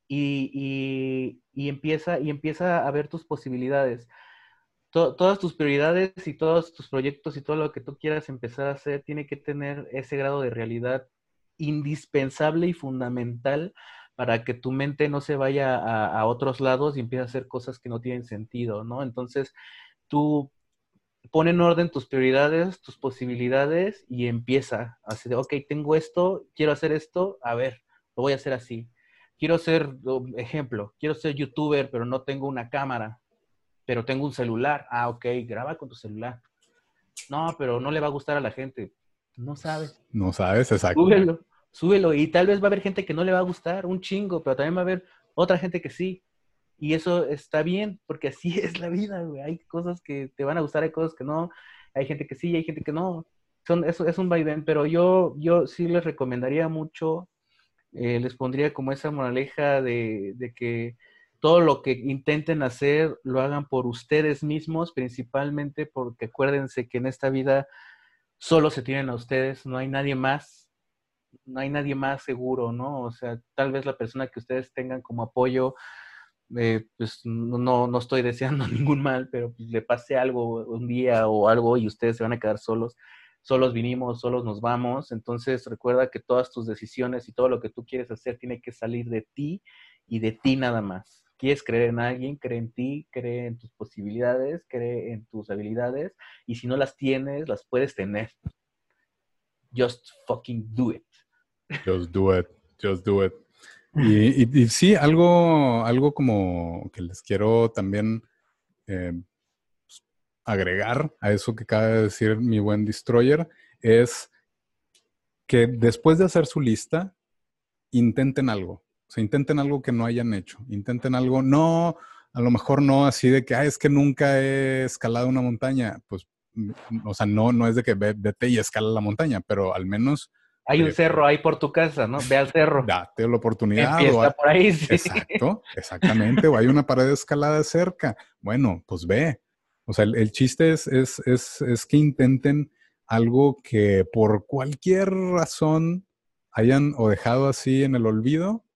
y, y, empieza, y empieza a ver tus posibilidades todas tus prioridades y todos tus proyectos y todo lo que tú quieras empezar a hacer tiene que tener ese grado de realidad indispensable y fundamental para que tu mente no se vaya a, otros lados y empiece a hacer cosas que no tienen sentido, ¿no? Entonces, tú pon en orden tus prioridades, tus posibilidades y empieza así de, ok, tengo esto, quiero hacer esto, a ver, lo voy a hacer así. Quiero ser, ejemplo, quiero ser youtuber, pero no tengo una cámara pero tengo un celular. Ah, ok, graba con tu celular. No, pero no le va a gustar a la gente. No sabes. No sabes, exacto. Súbelo, súbelo. Y tal vez va a haber gente que no le va a gustar, un chingo, pero también va a haber otra gente que sí. Y eso está bien, porque así es la vida, güey. Hay cosas que te van a gustar, hay cosas que no. Hay gente que sí, hay gente que no. Son, eso es un vaivén, pero yo, yo sí les recomendaría mucho, eh, les pondría como esa moraleja de, de que todo lo que intenten hacer lo hagan por ustedes mismos, principalmente porque acuérdense que en esta vida solo se tienen a ustedes, no hay nadie más, no hay nadie más seguro, ¿no? O sea, tal vez la persona que ustedes tengan como apoyo, eh, pues no, no estoy deseando ningún mal, pero pues, le pase algo un día o algo y ustedes se van a quedar solos. Solos vinimos, solos nos vamos. Entonces recuerda que todas tus decisiones y todo lo que tú quieres hacer tiene que salir de ti y de ti nada más quieres creer en alguien, cree en ti, cree en tus posibilidades, cree en tus habilidades y si no las tienes, las puedes tener. Just fucking do it. Just do it, just do it. Y, sí, algo, algo como que les quiero también eh, agregar a eso que acaba de decir mi buen Destroyer es que después de hacer su lista, intenten algo. O sea, intenten algo que no hayan hecho. Intenten algo, no, a lo mejor no así de que, ah, es que nunca he escalado una montaña. Pues, mm, o sea, no, no es de que vete y escala la montaña, pero al menos... Hay un eh, cerro ahí por tu casa, ¿no? Ve al cerro. Date la oportunidad. Empieza por ahí, sí. Exacto, exactamente. o hay una pared de escalada cerca. Bueno, pues ve. O sea, el, chiste es, es, es, es que intenten algo que por cualquier razón hayan o dejado así en el olvido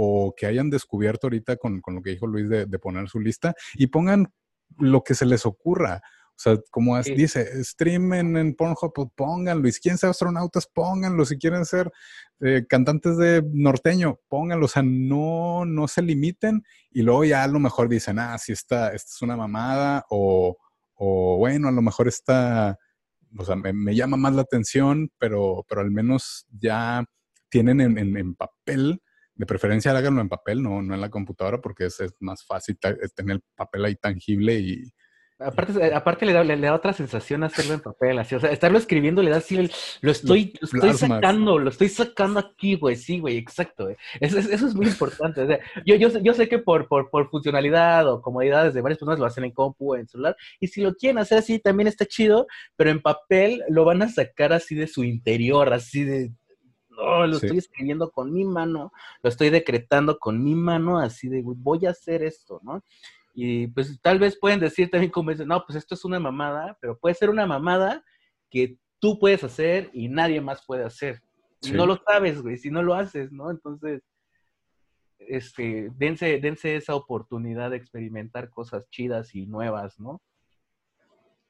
o que hayan descubierto ahorita con, lo que dijo Luis de, poner su lista y pongan lo que se les ocurra. O sea, como dice, stream en, Pornhub, pues pónganlo. Y si quieren ser astronautas, pónganlo. Si quieren ser eh, cantantes de norteño, pónganlo. O sea, no, no se limiten. Y luego ya a lo mejor dicen, ah, si esta, esta es una mamada. O, o bueno, a lo mejor esta, o sea, me, llama más la atención, pero, pero al menos ya tienen en, en, papel de preferencia háganlo en papel, no, no en la computadora, porque es, es más fácil tener el papel ahí tangible y, Aparte, eh, aparte le, da, le, da otra sensación hacerlo en papel, así, o sea, estarlo escribiendo le da así, lo estoy, lo estoy sacando, lo estoy sacando aquí, güey, sí, güey, exacto, Eso, eso, es muy importante, o sea, yo, yo, yo sé que por, por, por funcionalidad o comodidades de varias personas lo hacen en compu o en celular, y si lo quieren hacer así también está chido, pero en papel lo van a sacar así de su interior, así de, lo estoy escribiendo con mi mano, lo estoy decretando con mi mano, así de, voy a hacer esto, ¿no? Y pues tal vez pueden decir también como dicen, no, pues esto es una mamada, pero puede ser una mamada que tú puedes hacer y nadie más puede hacer. no lo sabes, güey, si no lo haces, ¿no? Entonces, este, dense, dense esa oportunidad de experimentar cosas chidas y nuevas, ¿no?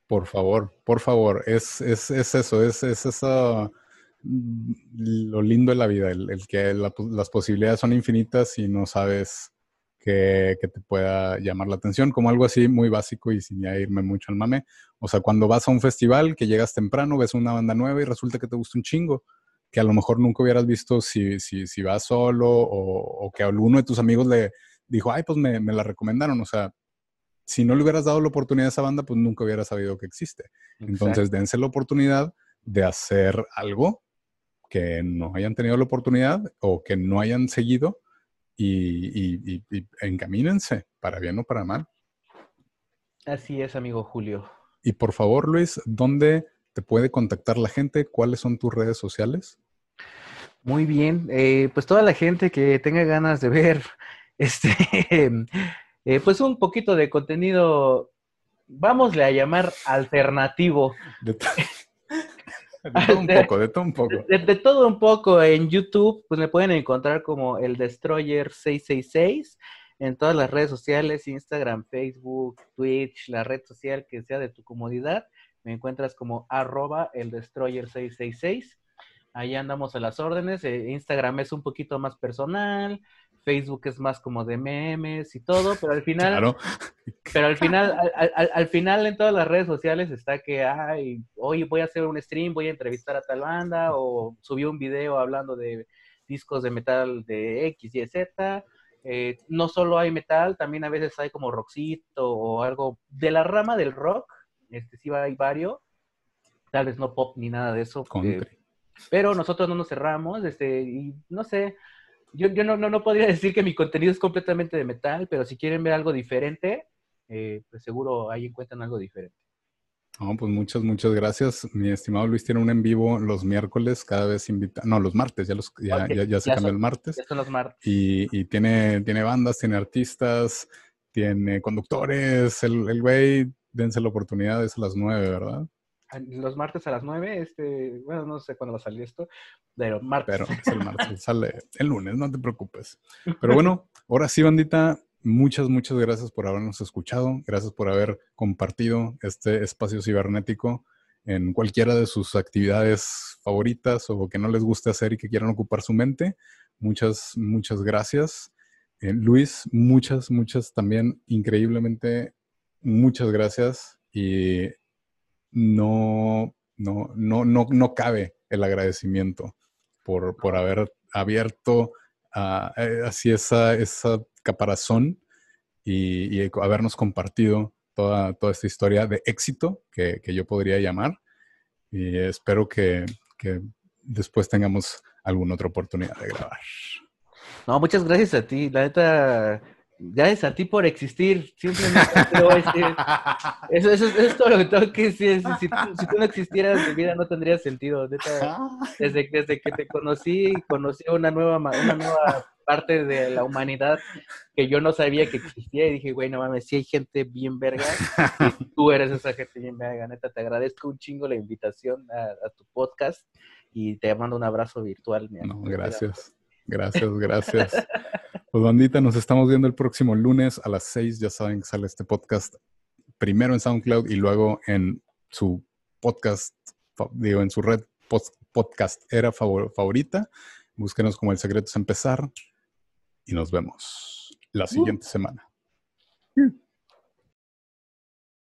Por favor, por favor, es, es, es eso, es, es eso mm, lo lindo de la vida, el, que las posibilidades son infinitas y no sabes que, te pueda llamar la atención, como algo así muy básico y sin ya irme mucho al mame. O sea, cuando vas a un festival, que llegas temprano, ves una banda nueva y resulta que te gusta un chingo, que a lo mejor nunca hubieras visto si, si, si vas solo o, o, que alguno de tus amigos le dijo, ay, pues me, me la recomendaron. O sea, si no le hubieras dado la oportunidad a esa banda, pues nunca hubieras sabido que existe. Entonces, dense la oportunidad de hacer algo que no hayan tenido la oportunidad o que no hayan seguido y, encamínense, para bien o para mal. Así es, amigo Julio. Y por favor, Luis, ¿dónde te puede contactar la gente? ¿Cuáles son tus redes sociales? Muy bien, eh, pues toda la gente que tenga ganas de ver este, eh, pues un poquito de contenido, vámosle a llamar alternativo. De todo un poco, de todo un poco. De, todo un poco. En YouTube, pues me pueden encontrar como el Destroyer 666 en todas las redes sociales, Instagram, Facebook, Twitch, la red social que sea de tu comodidad. Me encuentras como arroba el Destroyer 666. Ahí andamos a las órdenes. Eh, Instagram es un poquito más personal. Facebook es más como de memes y todo, pero al final, claro. pero al final, al, final en todas las redes sociales está que, ay, hoy voy a hacer un stream, voy a entrevistar a tal banda, o subí un video hablando de discos de metal de X, Y, Z. Eh, no solo hay metal, también a veces hay como rockcito o algo de la rama del rock, este sí hay varios, tal vez no pop ni nada de eso. pero nosotros no nos cerramos, este, y no sé, yo, yo no, no, no, podría decir que mi contenido es completamente de metal, pero si quieren ver algo diferente, eh, pues seguro ahí encuentran algo diferente. No, pues muchas, muchas gracias. Mi estimado Luis tiene un en vivo los miércoles, cada vez invita, no, los martes, ya, los, ya, ya, se cambió el martes. Ya son los martes. Y, y, tiene, tiene bandas, tiene artistas, tiene conductores, el, el güey, dense la oportunidad, es a las nueve, ¿verdad? Los martes a las 9, este, bueno, no sé cuándo va a salir esto, pero martes. Pero es el martes, sale el lunes, no te preocupes. Pero bueno, ahora sí, bandita, muchas, muchas gracias por habernos escuchado, gracias por haber compartido este espacio cibernético en cualquiera de sus actividades favoritas o que no les guste hacer y que quieran ocupar su mente. Muchas, muchas gracias. Eh, Luis, muchas, muchas también, increíblemente, muchas gracias. Y no, no, no, no, no cabe el agradecimiento por, por haber abierto uh, así esa, esa caparazón y, y, habernos compartido toda, toda esta historia de éxito que, que yo podría llamar. Y espero que, que después tengamos alguna otra oportunidad de grabar. No, muchas gracias a ti. La neta, ya es a ti por existir, simplemente Eso, eso, es todo lo que tengo que decir. Si, tú no existieras, mi vida no tendría sentido. Desde, desde que te conocí, conocí una nueva, una nueva parte de la humanidad que yo no sabía que existía y dije, güey, no mames, si hay gente bien verga y tú eres esa gente bien verga. Neta, te agradezco un chingo la invitación a, tu podcast y te mando un abrazo virtual. no, gracias. Gracias, gracias. Pues bandita, nos estamos viendo el próximo lunes a las 6. Ya saben que sale este podcast primero en SoundCloud y luego en su podcast, digo, en su red podcast era favorita. Búsquenos como El Secreto es Empezar y nos vemos la uh. siguiente semana.